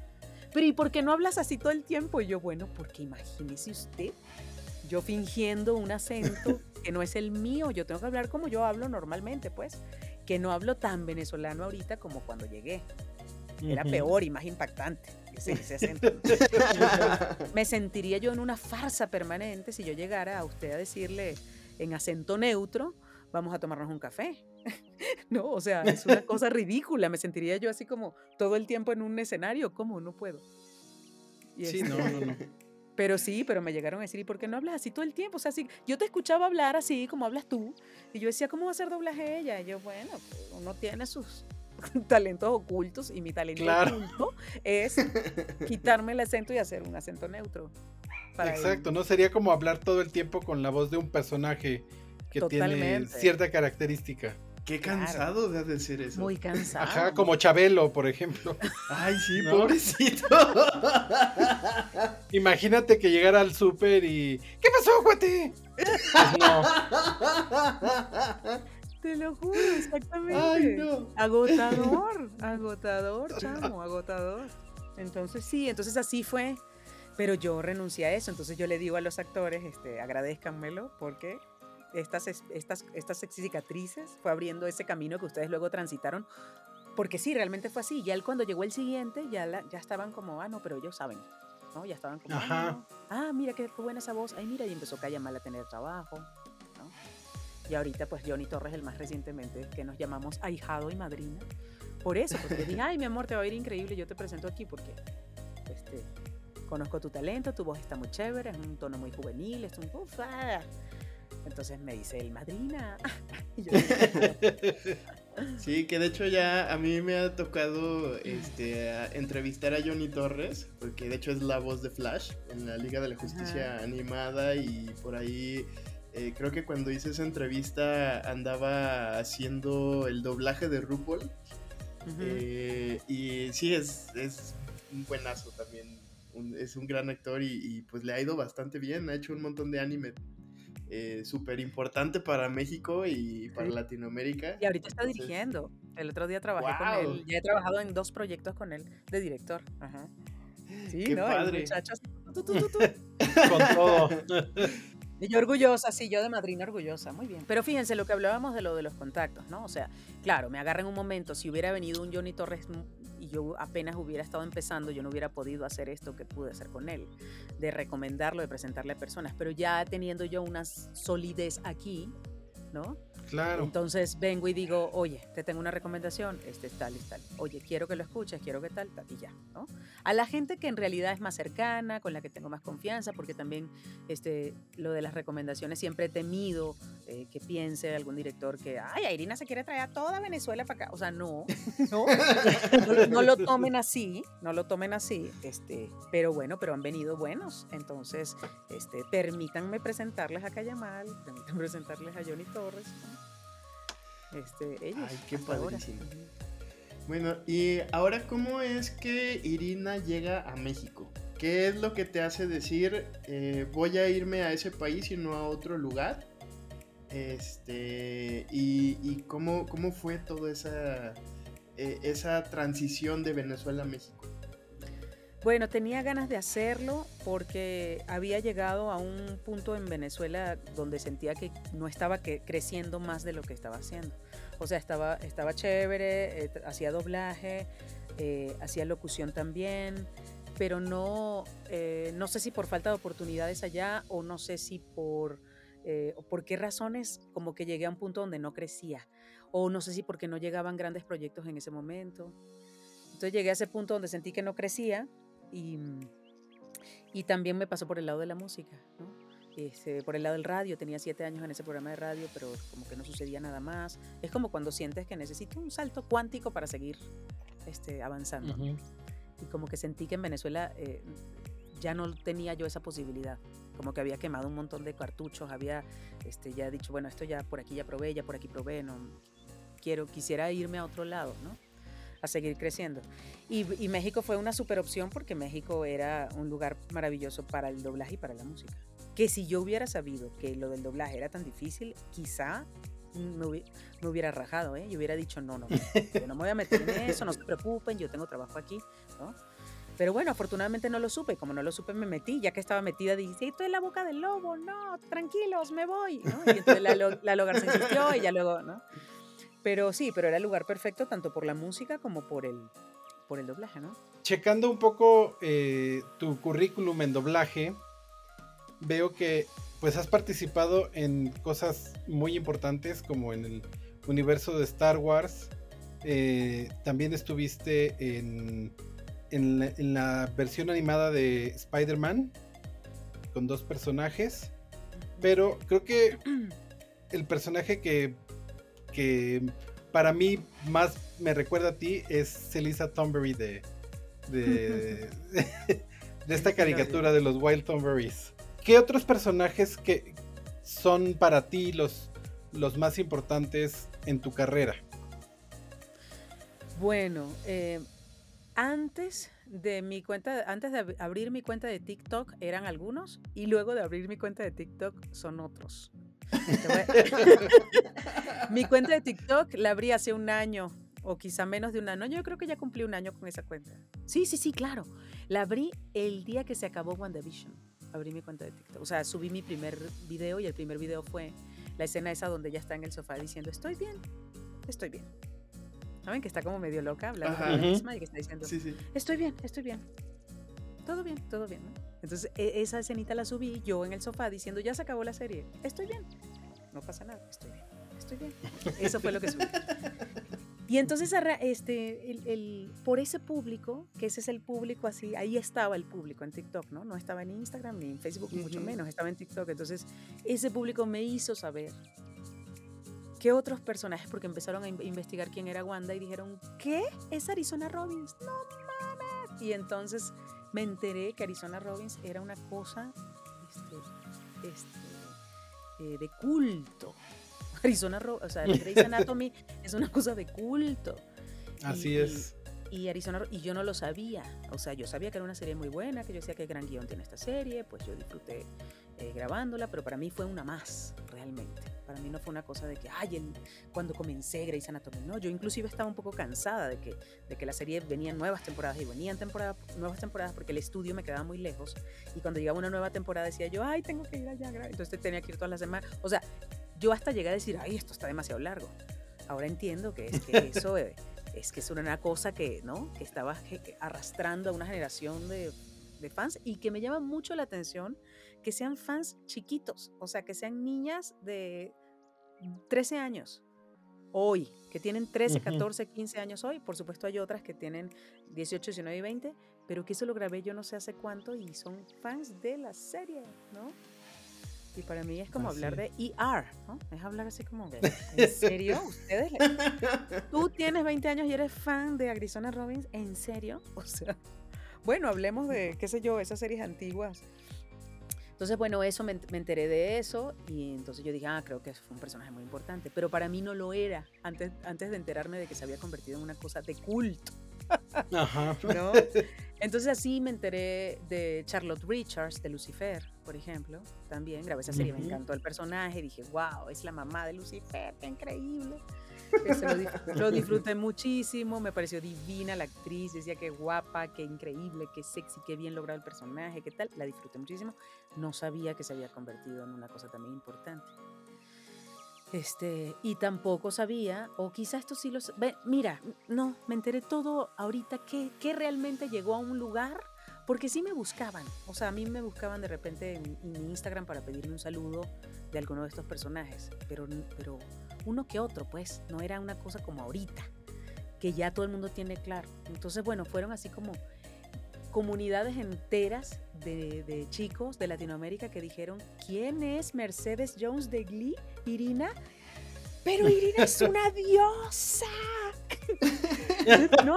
Pero ¿y por qué no hablas así todo el tiempo? Y yo, bueno, porque imagínese usted, yo fingiendo un acento que no es el mío, yo tengo que hablar como yo hablo normalmente, pues, que no hablo tan venezolano ahorita como cuando llegué. Era peor y más impactante. Me sentiría yo en una farsa permanente si yo llegara a usted a decirle en acento neutro, vamos a tomarnos un café. no, o sea, es una cosa ridícula. Me sentiría yo así como todo el tiempo en un escenario. ¿Cómo? No puedo. sí, no, no, no. Pero sí, pero me llegaron a decir, ¿y por qué no hablas así todo el tiempo? O sea, yo te escuchaba hablar así como hablas tú, y yo decía, ¿cómo va a ser doblaje ella? Y yo, bueno, uno tiene sus, talentos ocultos y mi talento oculto es quitarme el acento y hacer un acento neutro. Exacto, no sería como hablar todo el tiempo con la voz de un personaje que tiene cierta característica. Qué cansado de ser eso. Muy cansado. Ajá, como Chabelo, por ejemplo. Ay, sí, pobrecito. Imagínate que llegara al súper y. ¿Qué pasó, cuate? Pues no. Te lo juro, exactamente. Agotador, agotador, chamo, agotador. Entonces sí, entonces así fue. Pero yo renuncié a eso, entonces yo le digo a los actores, este, agradezcanmelo porque estas, estas, estas cicatrices fue abriendo ese camino que ustedes luego transitaron. Porque sí, realmente fue así. Ya él cuando llegó el siguiente, ya, la, ya estaban como, ah, no, pero ellos saben. ¿no? Ya estaban como, ah, ah, mira qué, buena esa voz. Ay, mira, y empezó mal a tener trabajo. Y ahorita pues Johnny Torres, el más recientemente, que nos llamamos ahijado y madrina. Por eso, porque dije, ay, mi amor, te va a ir increíble, yo te presento aquí porque este, conozco tu talento, tu voz está muy chévere, es un tono muy juvenil, es un... Ufa. Entonces me dice el madrina. sí, que de hecho ya a mí me ha tocado este, entrevistar a Johnny Torres, porque de hecho es la voz de Flash en la Liga de la Justicia animada y por ahí eh, creo que cuando hice esa entrevista andaba haciendo el doblaje de RuPaul. Eh, y sí, es, es un buenazo también. es un gran actor y, pues le ha ido bastante bien. Ha hecho un montón de anime eh, súper importante para México y para Latinoamérica. Y ahorita está dirigiendo. El otro día trabajé con él. Ya he trabajado en dos proyectos con él de director. Ajá. Sí, Qué padre. con todo. Yo orgullosa, sí, yo de madrina orgullosa, muy bien. Pero fíjense lo que hablábamos de lo de los contactos, ¿no? O sea, claro, me agarra en un momento, si hubiera venido un Johnny Torres y yo apenas hubiera estado empezando, yo no hubiera podido hacer esto que pude hacer con él, de recomendarlo, de presentarle a personas, pero ya teniendo yo una solidez aquí, ¿no? Claro. Entonces vengo y digo, oye, te tengo una recomendación, este tal y tal. Oye, quiero que lo escuches, quiero que tal, tal y ya, ¿no? A la gente que en realidad es más cercana, con la que tengo más confianza, porque también este, lo de las recomendaciones siempre he temido eh, que piense algún director que, ay, Irina se quiere traer a toda Venezuela para acá. O sea, no, no, no, lo tomen así, no lo tomen así, este, pero bueno, pero han venido buenos. Entonces, este, permítanme presentarles a Cayamal, permítanme presentarles a Johnny Torres. Este, ellos. Ay, qué padrísimo. Bueno, y ahora, ¿cómo es que Irina llega a México? ¿Qué es lo que te hace decir eh, voy a irme a ese país y no a otro lugar? Este, y, cómo, cómo fue toda esa, eh, esa transición de Venezuela a México. Bueno, tenía ganas de hacerlo porque había llegado a un punto en Venezuela donde sentía que no estaba creciendo más de lo que estaba haciendo. O sea, estaba, estaba chévere, eh, hacía doblaje, eh, hacía locución también, pero no, eh, no sé si por falta de oportunidades allá o no sé si por, por qué razones como que llegué a un punto donde no crecía o no sé si porque no llegaban grandes proyectos en ese momento. Entonces llegué a ese punto donde sentí que no crecía y, y también me pasó por el lado de la música, ¿no? Este, por el lado del radio, tenía siete años en ese programa de radio, pero como que no sucedía nada más. Es como cuando sientes que necesito un salto cuántico para seguir este, avanzando. Y como que sentí que en Venezuela eh, ya no tenía yo esa posibilidad. Como que había quemado un montón de cartuchos, había este, ya dicho, bueno, esto ya por aquí ya probé, ya por aquí probé, no quiero, quisiera irme a otro lado, ¿no? A seguir creciendo. Y, y, México fue una super opción porque México era un lugar maravilloso para el doblaje y para la música. Que si yo hubiera sabido que lo del doblaje era tan difícil, quizá me, hubiera, rajado, ¿eh? Yo hubiera dicho, no, no, yo no me voy a meter en eso, no se preocupen, yo tengo trabajo aquí, ¿no? Pero bueno, afortunadamente no lo supe. Como no lo supe, me metí. Ya que estaba metida, dije, estoy en la boca del lobo. No, tranquilos, me voy. ¿no? Y entonces la, la se insistió y ya luego, ¿no? Pero sí, pero era el lugar perfecto tanto por la música como por el, por el doblaje, ¿no? Checando un poco eh, tu currículum en doblaje, veo que pues has participado en cosas muy importantes como en el universo de Star Wars. Eh, también estuviste en, en, la, versión animada de Spider-Man con dos personajes. Pero creo que el personaje que que para mí más me recuerda a ti es Celisa Thornberry de, de, de esta caricatura de los Wild Thornberries. ¿Qué otros personajes que son para ti los, los más importantes en tu carrera? Bueno, eh, antes de mi cuenta, antes de abrir mi cuenta de TikTok eran algunos y luego de abrir mi cuenta de TikTok son otros. Mi cuenta de TikTok la abrí hace un año o quizá menos de un año. Yo creo que ya cumplí un año con esa cuenta. Sí, sí, sí, claro. La abrí el día que se acabó WandaVision. Abrí mi cuenta de TikTok. O sea, subí mi primer video y el primer video fue la escena esa donde ella está en el sofá diciendo, estoy bien, estoy bien. ¿Saben? Que está como medio loca hablando con ella misma y que está diciendo, estoy bien, estoy bien. Todo bien, todo bien. Entonces, e, esa escenita la subí yo en el sofá diciendo, ya se acabó la serie, estoy bien. No pasa nada, estoy bien, estoy bien. Eso fue lo que subí. Y entonces, este, el, por ese público, que ese es el público así, ahí estaba el público en TikTok, ¿no? No estaba en Instagram ni en Facebook, mucho menos, estaba en TikTok. Entonces, ese público me hizo saber qué otros personajes, porque empezaron a investigar quién era Wanda y dijeron, ¿qué? ¿Es Arizona Robbins? No mames. Y entonces me enteré que Arizona Robbins era una cosa este, este, eh, de culto. Arizona o sea, Grey's Anatomy es una cosa de culto. Así es. Y, Arizona, y yo no lo sabía. O sea, yo sabía que era una serie muy buena, que yo decía que gran guion tiene esta serie, pues yo disfruté eh, grabándola, pero para mí fue una más, realmente. Para mí no fue una cosa de que, ay, el, cuando comencé Grey's Anatomy, no, yo inclusive estaba un poco cansada de que, de que la serie venían nuevas temporadas y venían temporadas, nuevas temporadas porque el estudio me quedaba muy lejos y cuando llegaba una nueva temporada decía yo, ay, tengo que ir allá, entonces tenía que ir todas las semanas, o sea, yo hasta llegué a decir, ay, esto está demasiado largo. Ahora entiendo que es que eso eh, es que es una cosa que, ¿no? Que estaba arrastrando a una generación de, de fans y que me llama mucho la atención que sean fans chiquitos, o sea, que sean niñas de 13 años hoy, que tienen 13, 14, 15 años hoy. Por supuesto hay otras que tienen 18, 19 y 20, pero que eso lo grabé yo no sé hace cuánto y son fans de la serie, ¿no? Y para mí es como hablar de ER, ¿no? Es hablar así como, ¿en serio? ¿Ustedes? ¿Tú tienes 20 años y eres fan de Arizona Robbins? ¿En serio? O sea, bueno, hablemos de, qué sé yo, esas series antiguas Entonces, bueno, eso me, me, enteré de eso y entonces yo dije, ah, creo que fue un personaje muy importante. Pero para mí no lo era antes, antes de enterarme de que se había convertido en una cosa de culto. Ajá. ¿No? Entonces así me enteré de Charlotte Richards, de Lucifer, por ejemplo. También grabé esa serie, me encantó el personaje. Dije, wow, es la mamá de Lucifer, qué increíble. lo, disfruté muchísimo, me pareció divina la actriz, decía que guapa, qué increíble, qué sexy, qué bien logrado el personaje, qué tal. La disfruté muchísimo. No sabía que se había convertido en una cosa también importante. Este, y tampoco sabía, o quizá esto sí lo... Mira, no, me enteré todo ahorita que, que realmente llegó a un lugar, porque sí me buscaban. O sea, a mí me buscaban de repente en, en mi Instagram para pedirme un saludo de alguno de estos personajes, pero, pero uno que otro, pues, no era una cosa como ahorita, que ya todo el mundo tiene claro. Entonces, bueno, fueron así como comunidades enteras de, chicos de Latinoamérica que dijeron, ¿quién es Mercedes Jones de Glee? Irina. Pero Irina es una diosa. no,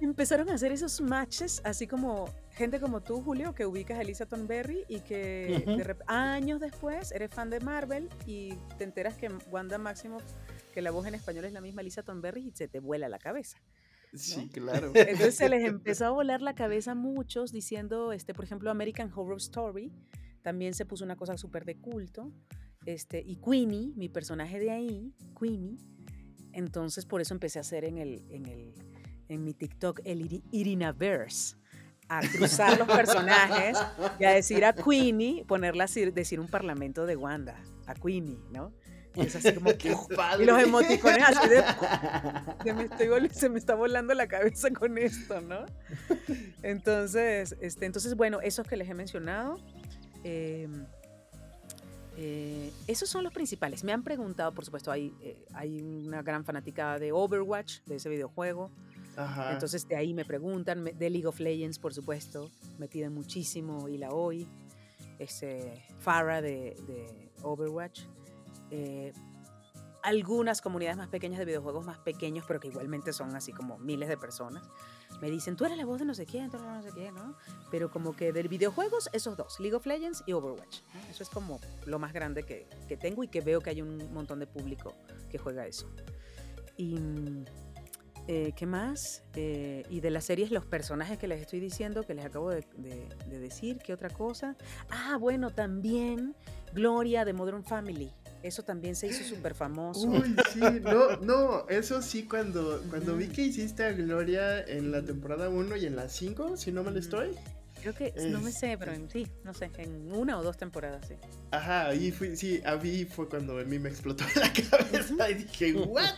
empezaron a hacer esos matches, así como gente como tú, Julio, que ubicas a Elisa Thornberry y que años después eres fan de Marvel y te enteras que Wanda Maximoff, que la voz en español es la misma Elisa Thornberry y se te vuela la cabeza. Sí, claro. Entonces se les empezó a volar la cabeza a muchos diciendo, este, por ejemplo, American Horror Story, también se puso una cosa súper de culto. Este, y Queenie, mi personaje de ahí, Queenie, entonces por eso empecé a hacer en, el, en, el, en mi TikTok el Irinaverse, a cruzar los personajes y a decir a Queenie, ponerla a decir un parlamento de Wanda, a Queenie, ¿no? Es así como que. Y los emoticones así de. Se me, estoy, se me está volando la cabeza con esto, ¿no? Entonces, este, entonces bueno, esos que les he mencionado. Em, eh, esos son los principales. Me han preguntado, por supuesto, hay, eh, hay una gran fanaticada de Overwatch, de ese videojuego. Ajá. Entonces de ahí me preguntan, de League of Legends, por supuesto, me piden muchísimo y la hoy. Ese Farah de, de Overwatch. Eh, algunas comunidades más pequeñas de videojuegos más pequeños, pero que igualmente son así como miles de personas, me dicen, tú eres la voz de no sé quién, tú eres no sé quién, ¿no? Pero como que de videojuegos, esos dos, League of Legends y Overwatch. Eso es como lo más grande que, que, tengo y que veo que hay un montón de público que juega eso. Y, eh, ¿qué más? Eh, y de las series, los personajes que les estoy diciendo, que les acabo de, de decir, ¿qué otra cosa? Ah, bueno, también Gloria de Modern Family. Eso también se hizo súper famoso. Uy, sí, no, no, eso sí, cuando, cuando vi que hiciste a Gloria en la temporada 1 y en la 5, si no me lo estoy. Creo que, no me sé, pero en, sí, no sé, en una o dos temporadas, sí. Ajá, ahí fui, sí, a mí fue cuando a mí me explotó la cabeza y dije, ¿what?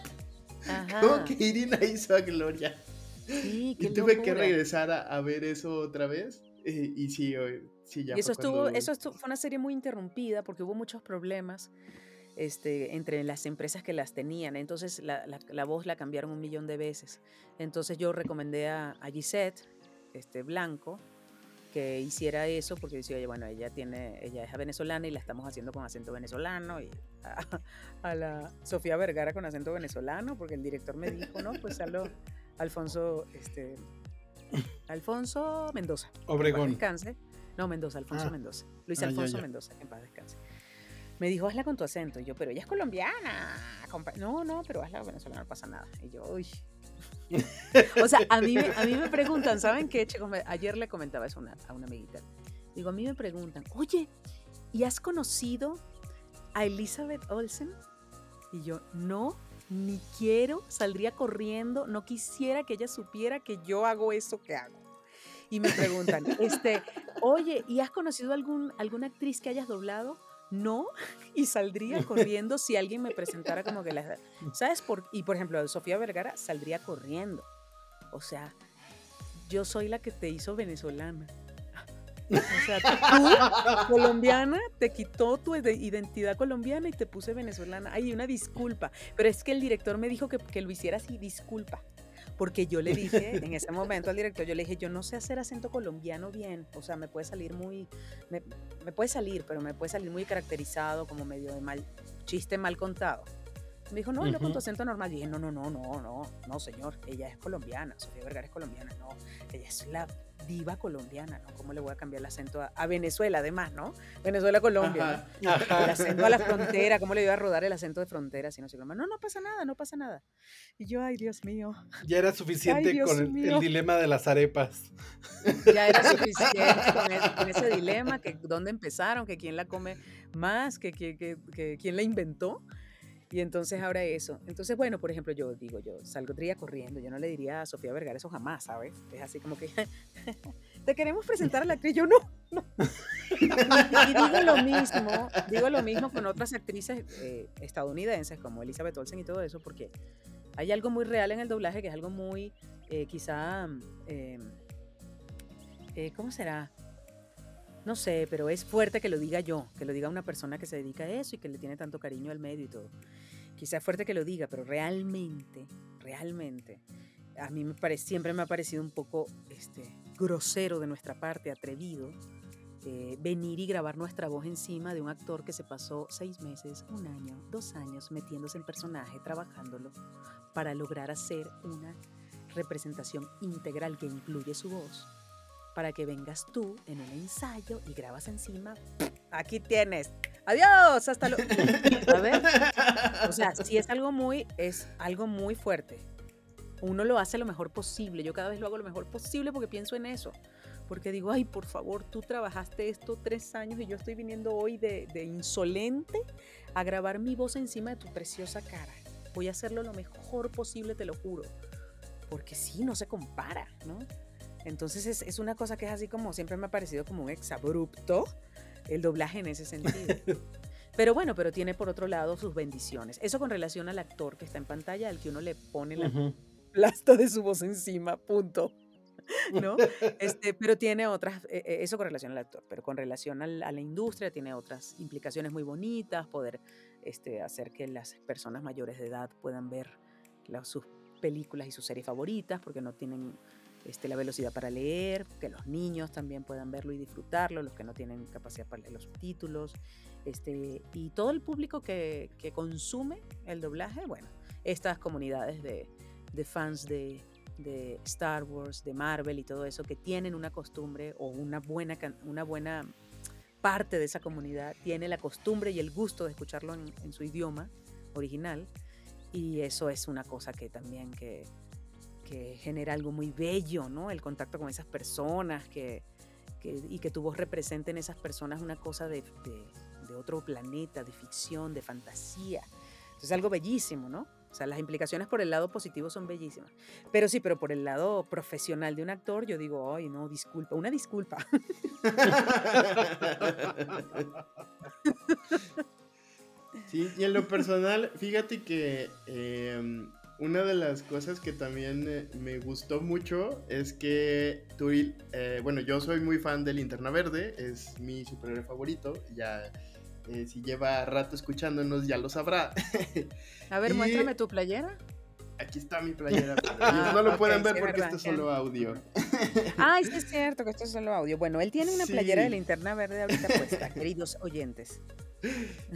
Ajá. ¿Cómo que Irina hizo a Gloria? Sí, qué Y tuve que regresar a, ver eso otra vez. Eh, y sí, sí, ya. Y eso, estuvo, eso estuvo, fue una serie muy interrumpida porque hubo muchos problemas este, entre las empresas que las tenían. Entonces la, la, voz la cambiaron un millón de veces. Entonces yo recomendé a, a Gisette este, Blanco que hiciera eso porque decía, oye, bueno, ella tiene, ella es venezolana y la estamos haciendo con acento venezolano y a, la Sofía Vergara con acento venezolano porque el director me dijo, no, pues a Alfonso, este, Alfonso Mendoza. Obregón. Descanse. No, Mendoza, Alfonso ah. Mendoza. Luis ah, Alfonso Mendoza, en paz descanse me dijo, hazla con tu acento. Y yo, pero ella es colombiana. No, no, pero hazla venezolana, no pasa nada. Y yo, uy. o sea, a mí, a mí me preguntan, ¿saben qué, chicos? Ayer le comentaba eso a una amiguita. Digo, a mí me preguntan, oye, ¿y has conocido a Elizabeth Olsen? Y yo, no, ni quiero, saldría corriendo, no quisiera que ella supiera que yo hago eso que hago. Y me preguntan, este, oye, ¿y has conocido algún, alguna actriz que hayas doblado? no, y saldría corriendo si alguien me presentara como que la... ¿Sabes? Por, y por ejemplo, Sofía Vergara saldría corriendo. O sea, yo soy la que te hizo venezolana. O sea, tú, colombiana, te quitó tu identidad colombiana y te puse venezolana. Ay, una disculpa. Pero es que el director me dijo que, que lo hiciera así, disculpa porque yo le dije en ese momento al director, yo le dije, yo no sé hacer acento colombiano bien, o sea, me puede salir muy, me, puede salir, pero me puede salir muy caracterizado, como medio de mal, chiste mal contado. Me dijo, no, yo con tu acento normal. Y dije, no, no, no, no, no, no, señor. Ella es colombiana. Sofía Vergara es colombiana. No, ella es la diva colombiana, ¿no? ¿Cómo le voy a cambiar el acento a, Venezuela, además, ¿no? Venezuela, Colombia. El acento a la frontera, ¿cómo le iba a rodar el acento de frontera? Si no, no, no pasa nada, no pasa nada. Y yo, ay, Dios mío. Ya era suficiente con el, dilema de las arepas. Ya era suficiente con, ese dilema, que dónde empezaron, que quién la come más, que, que, que quién la inventó. Y entonces ahora eso. Entonces, bueno, por ejemplo, yo digo, yo saldría corriendo, yo no le diría a Sofía Vergara eso jamás, ¿sabes? Es así como que, te queremos presentar a la actriz, yo no, no. Y, digo lo mismo, digo lo mismo con otras actrices eh, estadounidenses como Elizabeth Olsen y todo eso, porque hay algo muy real en el doblaje que es algo muy, eh, quizá, eh, ¿cómo será? No sé, pero es fuerte que lo diga yo, que lo diga una persona que se dedica a eso y que le tiene tanto cariño al medio y todo. Quizá fuerte que lo diga, pero realmente, realmente, a mí me parece, siempre me ha parecido un poco este, grosero de nuestra parte, atrevido, eh, venir y grabar nuestra voz encima de un actor que se pasó seis meses, un año, dos años metiéndose en personaje, trabajándolo, para lograr hacer una representación integral que incluye su voz para que vengas tú en un ensayo y grabas encima. Aquí tienes. Adiós, hasta luego. A ver. O sea, si es algo muy, es algo muy fuerte. Uno lo hace lo mejor posible. Yo cada vez lo hago lo mejor posible porque pienso en eso. Porque digo, ay, por favor, tú trabajaste esto tres años y yo estoy viniendo hoy de, de insolente a grabar mi voz encima de tu preciosa cara. Voy a hacerlo lo mejor posible, te lo juro. Porque sí, no se compara, ¿no? Entonces es, una cosa que es así como siempre me ha parecido como un exabrupto el doblaje en ese sentido. Pero bueno, pero tiene por otro lado sus bendiciones. Eso con relación al actor que está en pantalla, al que uno le pone la plasta de su voz encima, punto. ¿No? Este, pero tiene otras, e, e, eso con relación al actor, pero con relación a la industria tiene otras implicaciones muy bonitas, poder este, hacer que las personas mayores de edad puedan ver sus películas y sus series favoritas, porque no tienen este, la velocidad para leer, que los niños también puedan verlo y disfrutarlo, los que no tienen capacidad para leer los subtítulos, este, y todo el público que, que consume el doblaje, bueno, estas comunidades de, de fans de, de, Star Wars, de Marvel y todo eso, que tienen una costumbre o una buena, una buena parte de esa comunidad tiene la costumbre y el gusto de escucharlo en, en su idioma original, y eso es una cosa que también que que genera algo muy bello, ¿no? El contacto con esas personas que, y que tu voz represente en esas personas una cosa de, de, otro planeta, de ficción, de fantasía. Entonces es algo bellísimo, ¿no? O sea, las implicaciones por el lado positivo son bellísimas. Pero sí, pero por el lado profesional de un actor, yo digo, ay, no, disculpa, una disculpa. Sí, y en lo personal, fíjate que em, una de las cosas que también eh, me gustó mucho es que Turil, eh, bueno, yo soy muy fan de Linterna Verde, es mi superhéroe favorito, ya eh, si lleva rato escuchándonos ya lo sabrá. A ver, muéstrame tu playera. Aquí está mi playera, ah, no lo pueden ver porque esto es solo audio. Ay, sí es cierto que esto es solo audio. Bueno, él tiene una playera de Linterna Verde ahorita puesta, queridos oyentes.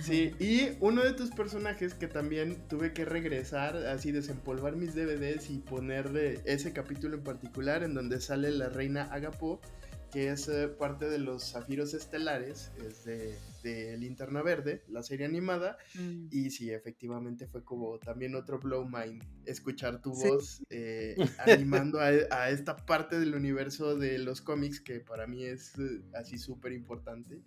Sí, y uno de tus personajes que también tuve que regresar, así desempolvar mis DVDs y ponerle ese capítulo en particular en donde sale la reina Agapo, que es eh, parte de los Zafiros Estelares, es de de Linterna Verde, la serie animada. Mm. Y sí, efectivamente fue como también otro blow mind escuchar tu voz eh, animando a, esta parte del universo de los cómics que para mí es eh, así súper importante.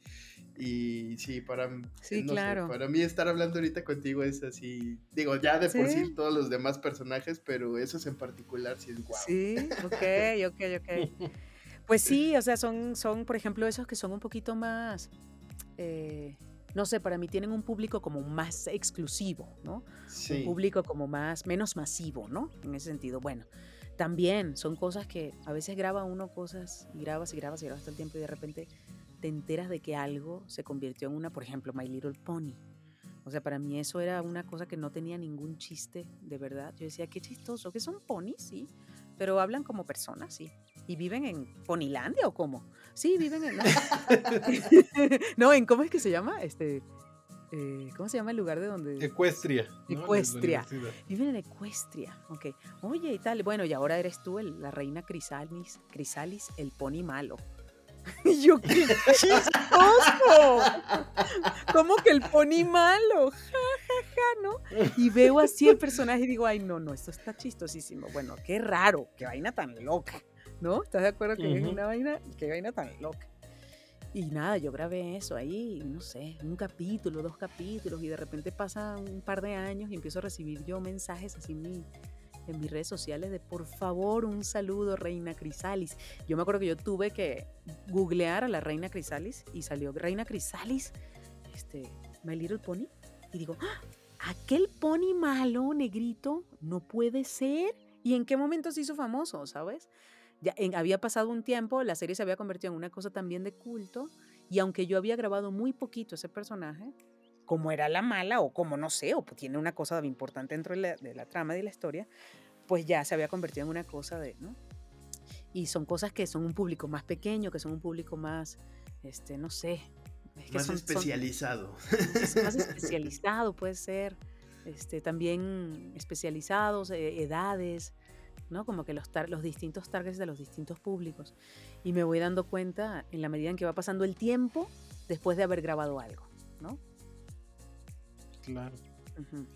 Y sí, para, sí, claro. para mí estar hablando ahorita contigo es así, digo, ya de por sí todos los demás personajes, pero esos en particular sí es guau. Sí, ok, ok, ok. Pues sí, o sea, son, son, por ejemplo, esos que son un poquito más eh, no sé, para mí tienen un público como más exclusivo, ¿no? Un público como más, menos masivo, ¿no? En ese sentido, bueno, también son cosas que a veces graba uno cosas y grabas y grabas y grabas todo el tiempo y de repente te enteras de que algo se convirtió en una, por ejemplo, My Little Pony. O sea, para mí eso era una cosa que no tenía ningún chiste, de verdad. Yo decía, qué chistoso, que son ponis, sí, pero hablan como personas, sí. ¿Y viven en Ponilandia o cómo? Sí, viven en... no, en ¿cómo es que se llama? Este... eh, ¿cómo se llama el lugar de donde? Ecuestria. Ecuestria. Viven en Ecuestria, ok. Oye, y tal, bueno, y ahora eres tú la reina Crisalis, Crisalis, el pony malo. Y yo, qué chistoso. ¿Cómo que el pony malo? Ja, ja, ja, ¿no? Y veo así el personaje y digo, ay, no, no, esto está chistosísimo. Bueno, qué raro, qué vaina tan loca, ¿no? ¿Estás de acuerdo que es una vaina, qué vaina tan loca? Y nada, yo grabé eso ahí, no sé, un capítulo, dos capítulos, y de repente pasa un par de años y empiezo a recibir yo mensajes así en, mi, en mis redes sociales de por favor un saludo, Reina Crisalis. Yo me acuerdo que yo tuve que googlear a la Reina Crisalis y salió Reina Crisalis, este, My Little Pony, y digo, ¡Ah! aquel pony malo, negrito, no puede ser. ¿Y en qué momento se hizo famoso, sabes? Ya había pasado un tiempo, la serie se había convertido en una cosa también de culto, y aunque yo había grabado muy poquito ese personaje, como era la mala, o como no sé, o tiene una cosa importante dentro de la, de la trama de la historia, pues ya se había convertido en una cosa de, ¿no? Y son cosas que son un público más pequeño, que son un público más, este, no sé. más especializado. más especializado puede ser. Este, también especializados, eh, edades, ¿no? Como que los, los distintos targets de los distintos públicos. Y me voy dando cuenta en la medida en que va pasando el tiempo después de haber grabado algo, ¿no? Claro.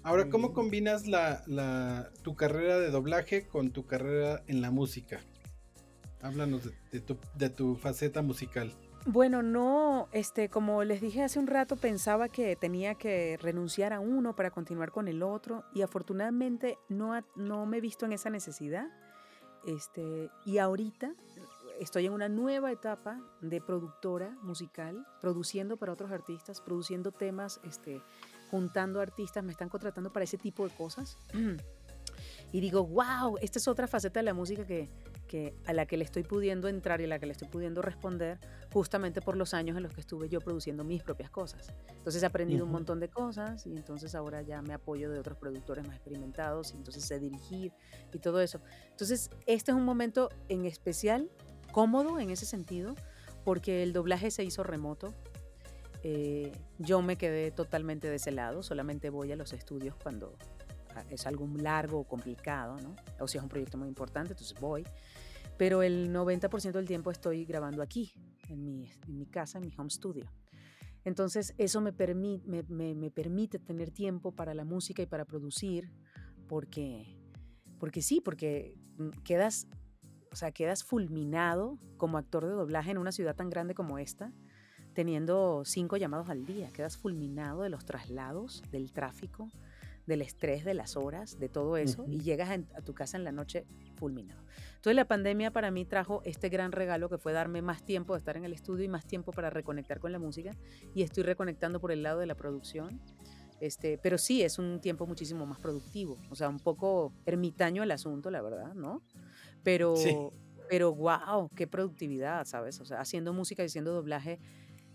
Ahora, ¿cómo combinas la, tu carrera de doblaje con tu carrera en la música? Háblanos de tu faceta musical. Bueno, no, este, como les dije hace un rato, pensaba que tenía que renunciar a uno para continuar con el otro y afortunadamente no, no me he visto en esa necesidad. Este, y ahorita estoy en una nueva etapa de productora musical, produciendo para otros artistas, produciendo temas, este, juntando artistas, me están contratando para ese tipo de cosas. Y digo, wow, esta es otra faceta de la música que, a la que le estoy pudiendo entrar y a la que le estoy pudiendo responder justamente por los años en los que estuve yo produciendo mis propias cosas. Entonces he aprendido un montón de cosas y entonces ahora ya me apoyo de otros productores más experimentados y entonces sé dirigir y todo eso. Entonces este es un momento en especial cómodo en ese sentido porque el doblaje se hizo remoto. Eh, yo me quedé totalmente de ese lado, solamente voy a los estudios cuando es algo largo o complicado, ¿no? O si es un proyecto muy importante, entonces voy pero el 90% del tiempo estoy grabando aquí, en mi, en mi, casa, en mi home studio. Entonces eso me, permite, me, me, permite tener tiempo para la música y para producir, porque, porque sí, porque mm, quedas, o sea, quedas fulminado como actor de doblaje en una ciudad tan grande como esta, teniendo cinco llamados al día, quedas fulminado de los traslados, del tráfico, del estrés, de las horas, de todo eso, y llegas a, tu casa en la noche fulminado. Entonces la pandemia para mí trajo este gran regalo que fue darme más tiempo de estar en el estudio y más tiempo para reconectar con la música, y estoy reconectando por el lado de la producción. Este, pero sí, es un tiempo muchísimo más productivo, o sea, un poco ermitaño el asunto, la verdad, ¿no? Pero, pero wow, qué productividad, ¿sabes? O sea, haciendo música y haciendo doblaje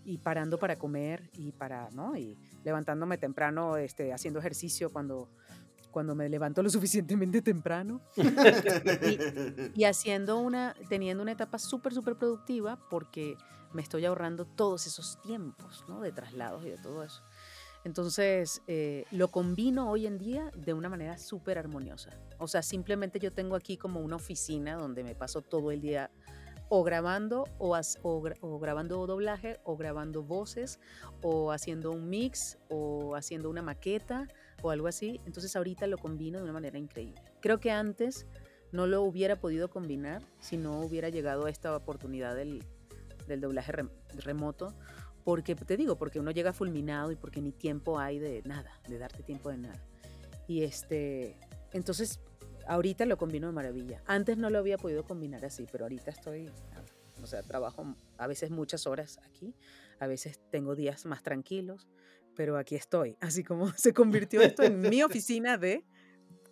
y parando para comer y para, ¿no? Y levantándome temprano, este, haciendo ejercicio cuando, cuando me levanto lo suficientemente temprano y, haciendo una, teniendo una etapa súper, súper productiva porque me estoy ahorrando todos esos tiempos, ¿no? De traslados y de todo eso. Entonces, eh, lo combino hoy en día de una manera súper armoniosa. O sea, simplemente yo tengo aquí como una oficina donde me paso todo el día o grabando o, o, grabando doblaje o grabando voces o haciendo un mix o haciendo una maqueta o algo así. Entonces ahorita lo combino de una manera increíble. Creo que antes no lo hubiera podido combinar si no hubiera llegado a esta oportunidad del, del doblaje remoto. Porque te digo, porque uno llega fulminado y porque ni tiempo hay de nada, de darte tiempo de nada. Y este, entonces Ahorita lo combino de maravilla. Antes no lo había podido combinar así, pero ahorita estoy, o sea, trabajo a veces muchas horas aquí, a veces tengo días más tranquilos, pero aquí estoy. Así como se convirtió esto en mi oficina de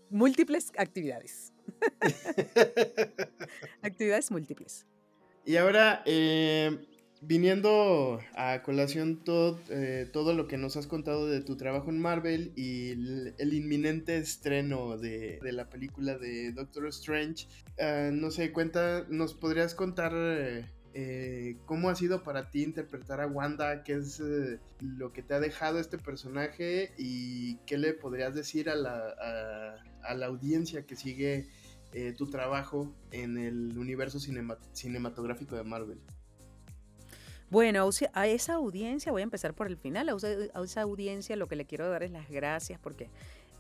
múltiples actividades. actividades múltiples. Y ahora, eh, viniendo a colación todo, eh, todo lo que nos has contado de tu trabajo en Marvel y el, inminente estreno de, la película de Doctor Strange, eh, no sé, cuenta, ¿nos podrías contar eh, cómo ha sido para ti interpretar a Wanda, qué es lo que te ha dejado este personaje y qué le podrías decir a la, a, la audiencia que sigue tu trabajo en el universo cinematográfico de Marvel. Bueno, a esa audiencia, voy a empezar por el final, a esa audiencia lo que le quiero dar es las gracias porque,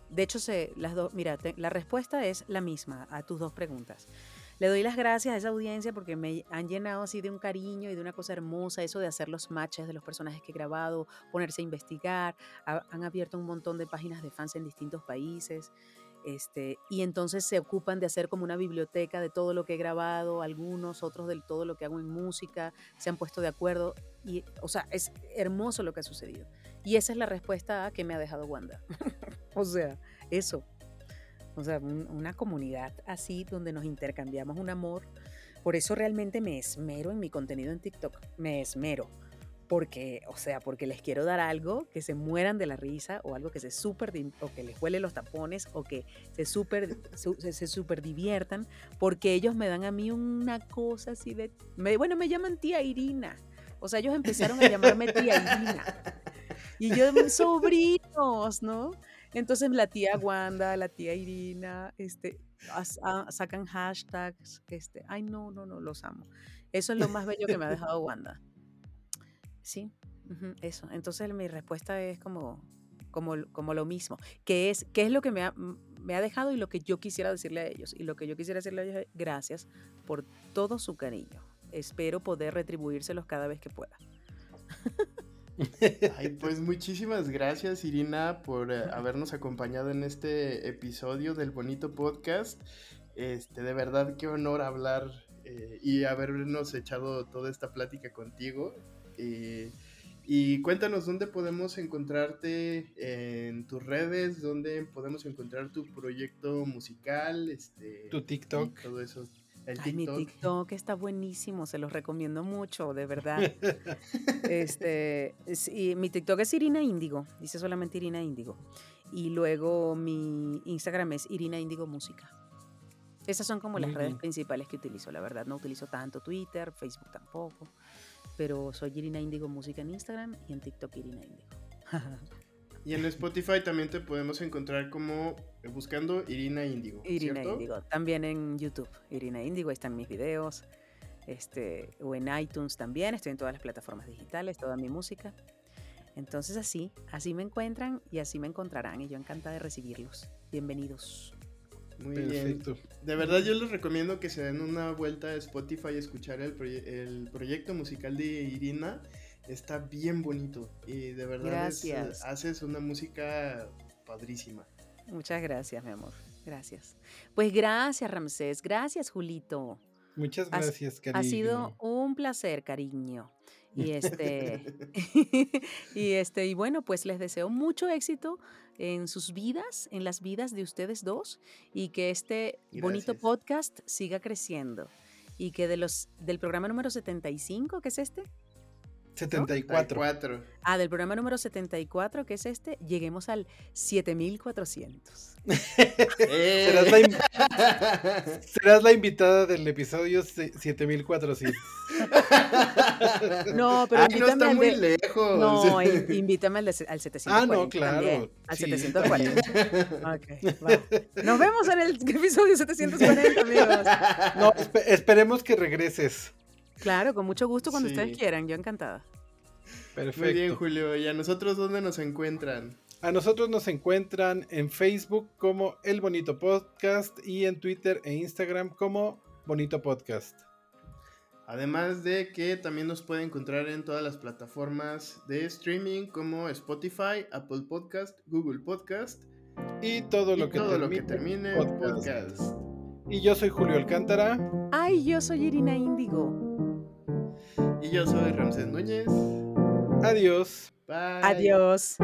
de hecho, las dos, mira, la respuesta es la misma a tus dos preguntas. Le doy las gracias a esa audiencia porque me han llenado así de un cariño y de una cosa hermosa, eso de hacer los matches de los personajes que he grabado, ponerse a investigar, han abierto un montón de páginas de fans en distintos países. Este, y entonces se ocupan de hacer como una biblioteca de todo lo que he grabado, algunos, otros de todo lo que hago en música, se han puesto de acuerdo y, o sea, es hermoso lo que ha sucedido. Y esa es la respuesta a que me ha dejado Wanda. o sea, eso, o sea, una comunidad así donde nos intercambiamos un amor. Por eso realmente me esmero en mi contenido en TikTok. Me esmero. Porque, o sea, porque les quiero dar algo que se mueran de la risa o algo que se super, o que les huele los tapones o que se super, se, super diviertan. Porque ellos me dan a mí una cosa así de, bueno, me llaman tía Irina. O sea, ellos empezaron a llamarme tía Irina. Y yo, mis sobrinos, ¿no? Entonces la tía Wanda, la tía Irina, este, ah, sacan hashtags, este, ay no, no, no, los amo. Eso es lo más bello que me ha dejado Wanda. Sí, eso. Entonces mi respuesta es como, como, como lo mismo, que es, ¿qué es lo que me ha, me ha dejado y lo que yo quisiera decirle a ellos? Y lo que yo quisiera decirle a ellos es gracias por todo su cariño. Espero poder retribuírselos cada vez que pueda. Ay, pues muchísimas gracias Irina por eh, habernos acompañado en este episodio del bonito podcast. Este, de verdad qué honor hablar eh, y habernos echado toda esta plática contigo. Eh, y cuéntanos dónde podemos encontrarte en tus redes, dónde podemos encontrar tu proyecto musical, este, tu TikTok, todo eso. Ay, mi TikTok está buenísimo, se los recomiendo mucho, de verdad. este, mi TikTok es Irina Índigo, dice solamente Irina Índigo. Y luego mi Instagram es Irina Índigo Música. Esas son como las redes principales que utilizo, la verdad. No utilizo tanto Twitter, Facebook tampoco. Pero soy Irina Índigo Música en Instagram y en TikTok Irina Índigo. Y en Spotify también te podemos encontrar como eh, buscando Irina Índigo. Irina Índigo. También en YouTube. Irina Índigo, ahí están mis videos. Este, o en iTunes también. Estoy en todas las plataformas digitales, toda mi música. Entonces así, así me encuentran y así me encontrarán. Y yo encantada de recibirlos. Bienvenidos. Muy Perfecto. bien. De verdad yo les recomiendo que se den una vuelta a Spotify y escuchar el, el proyecto musical de Irina está bien bonito y de verdad haces una música padrísima. Muchas gracias, mi amor. Gracias. Pues gracias, Ramsés. Gracias, Julito. Muchas gracias, cariño. Ha sido un placer, cariño. Y este, y este, y bueno, pues les deseo mucho éxito en sus vidas, en las vidas de ustedes dos, y que este bonito podcast siga creciendo. Y que de los, del programa número 75, que es este, 74. Ah, del programa número 74, que es este, lleguemos al 7400. serás, la serás, la invitada del episodio 7400. no, pero invítame no está muy lejos. No, invítame al, al 740. Ah, no, claro. al 740. ok, va. Nos vemos en el episodio 740, amigos. No, esperemos que regreses. Claro, con mucho gusto cuando ustedes quieran, yo encantada. Perfecto. Muy bien, Julio. ¿Y a nosotros dónde nos encuentran? A nosotros nos encuentran en Facebook como El Bonito Podcast y en Twitter e Instagram como Bonito Podcast. Además de que también nos puede encontrar en todas las plataformas de streaming como Spotify, Apple Podcast, Google Podcast y todo lo, que, todo lo que termine podcast. Y yo soy Julio Alcántara. Ay, yo soy Irina Índigo. Y yo soy Ramsés Núñez. Adiós. Bye. Adiós.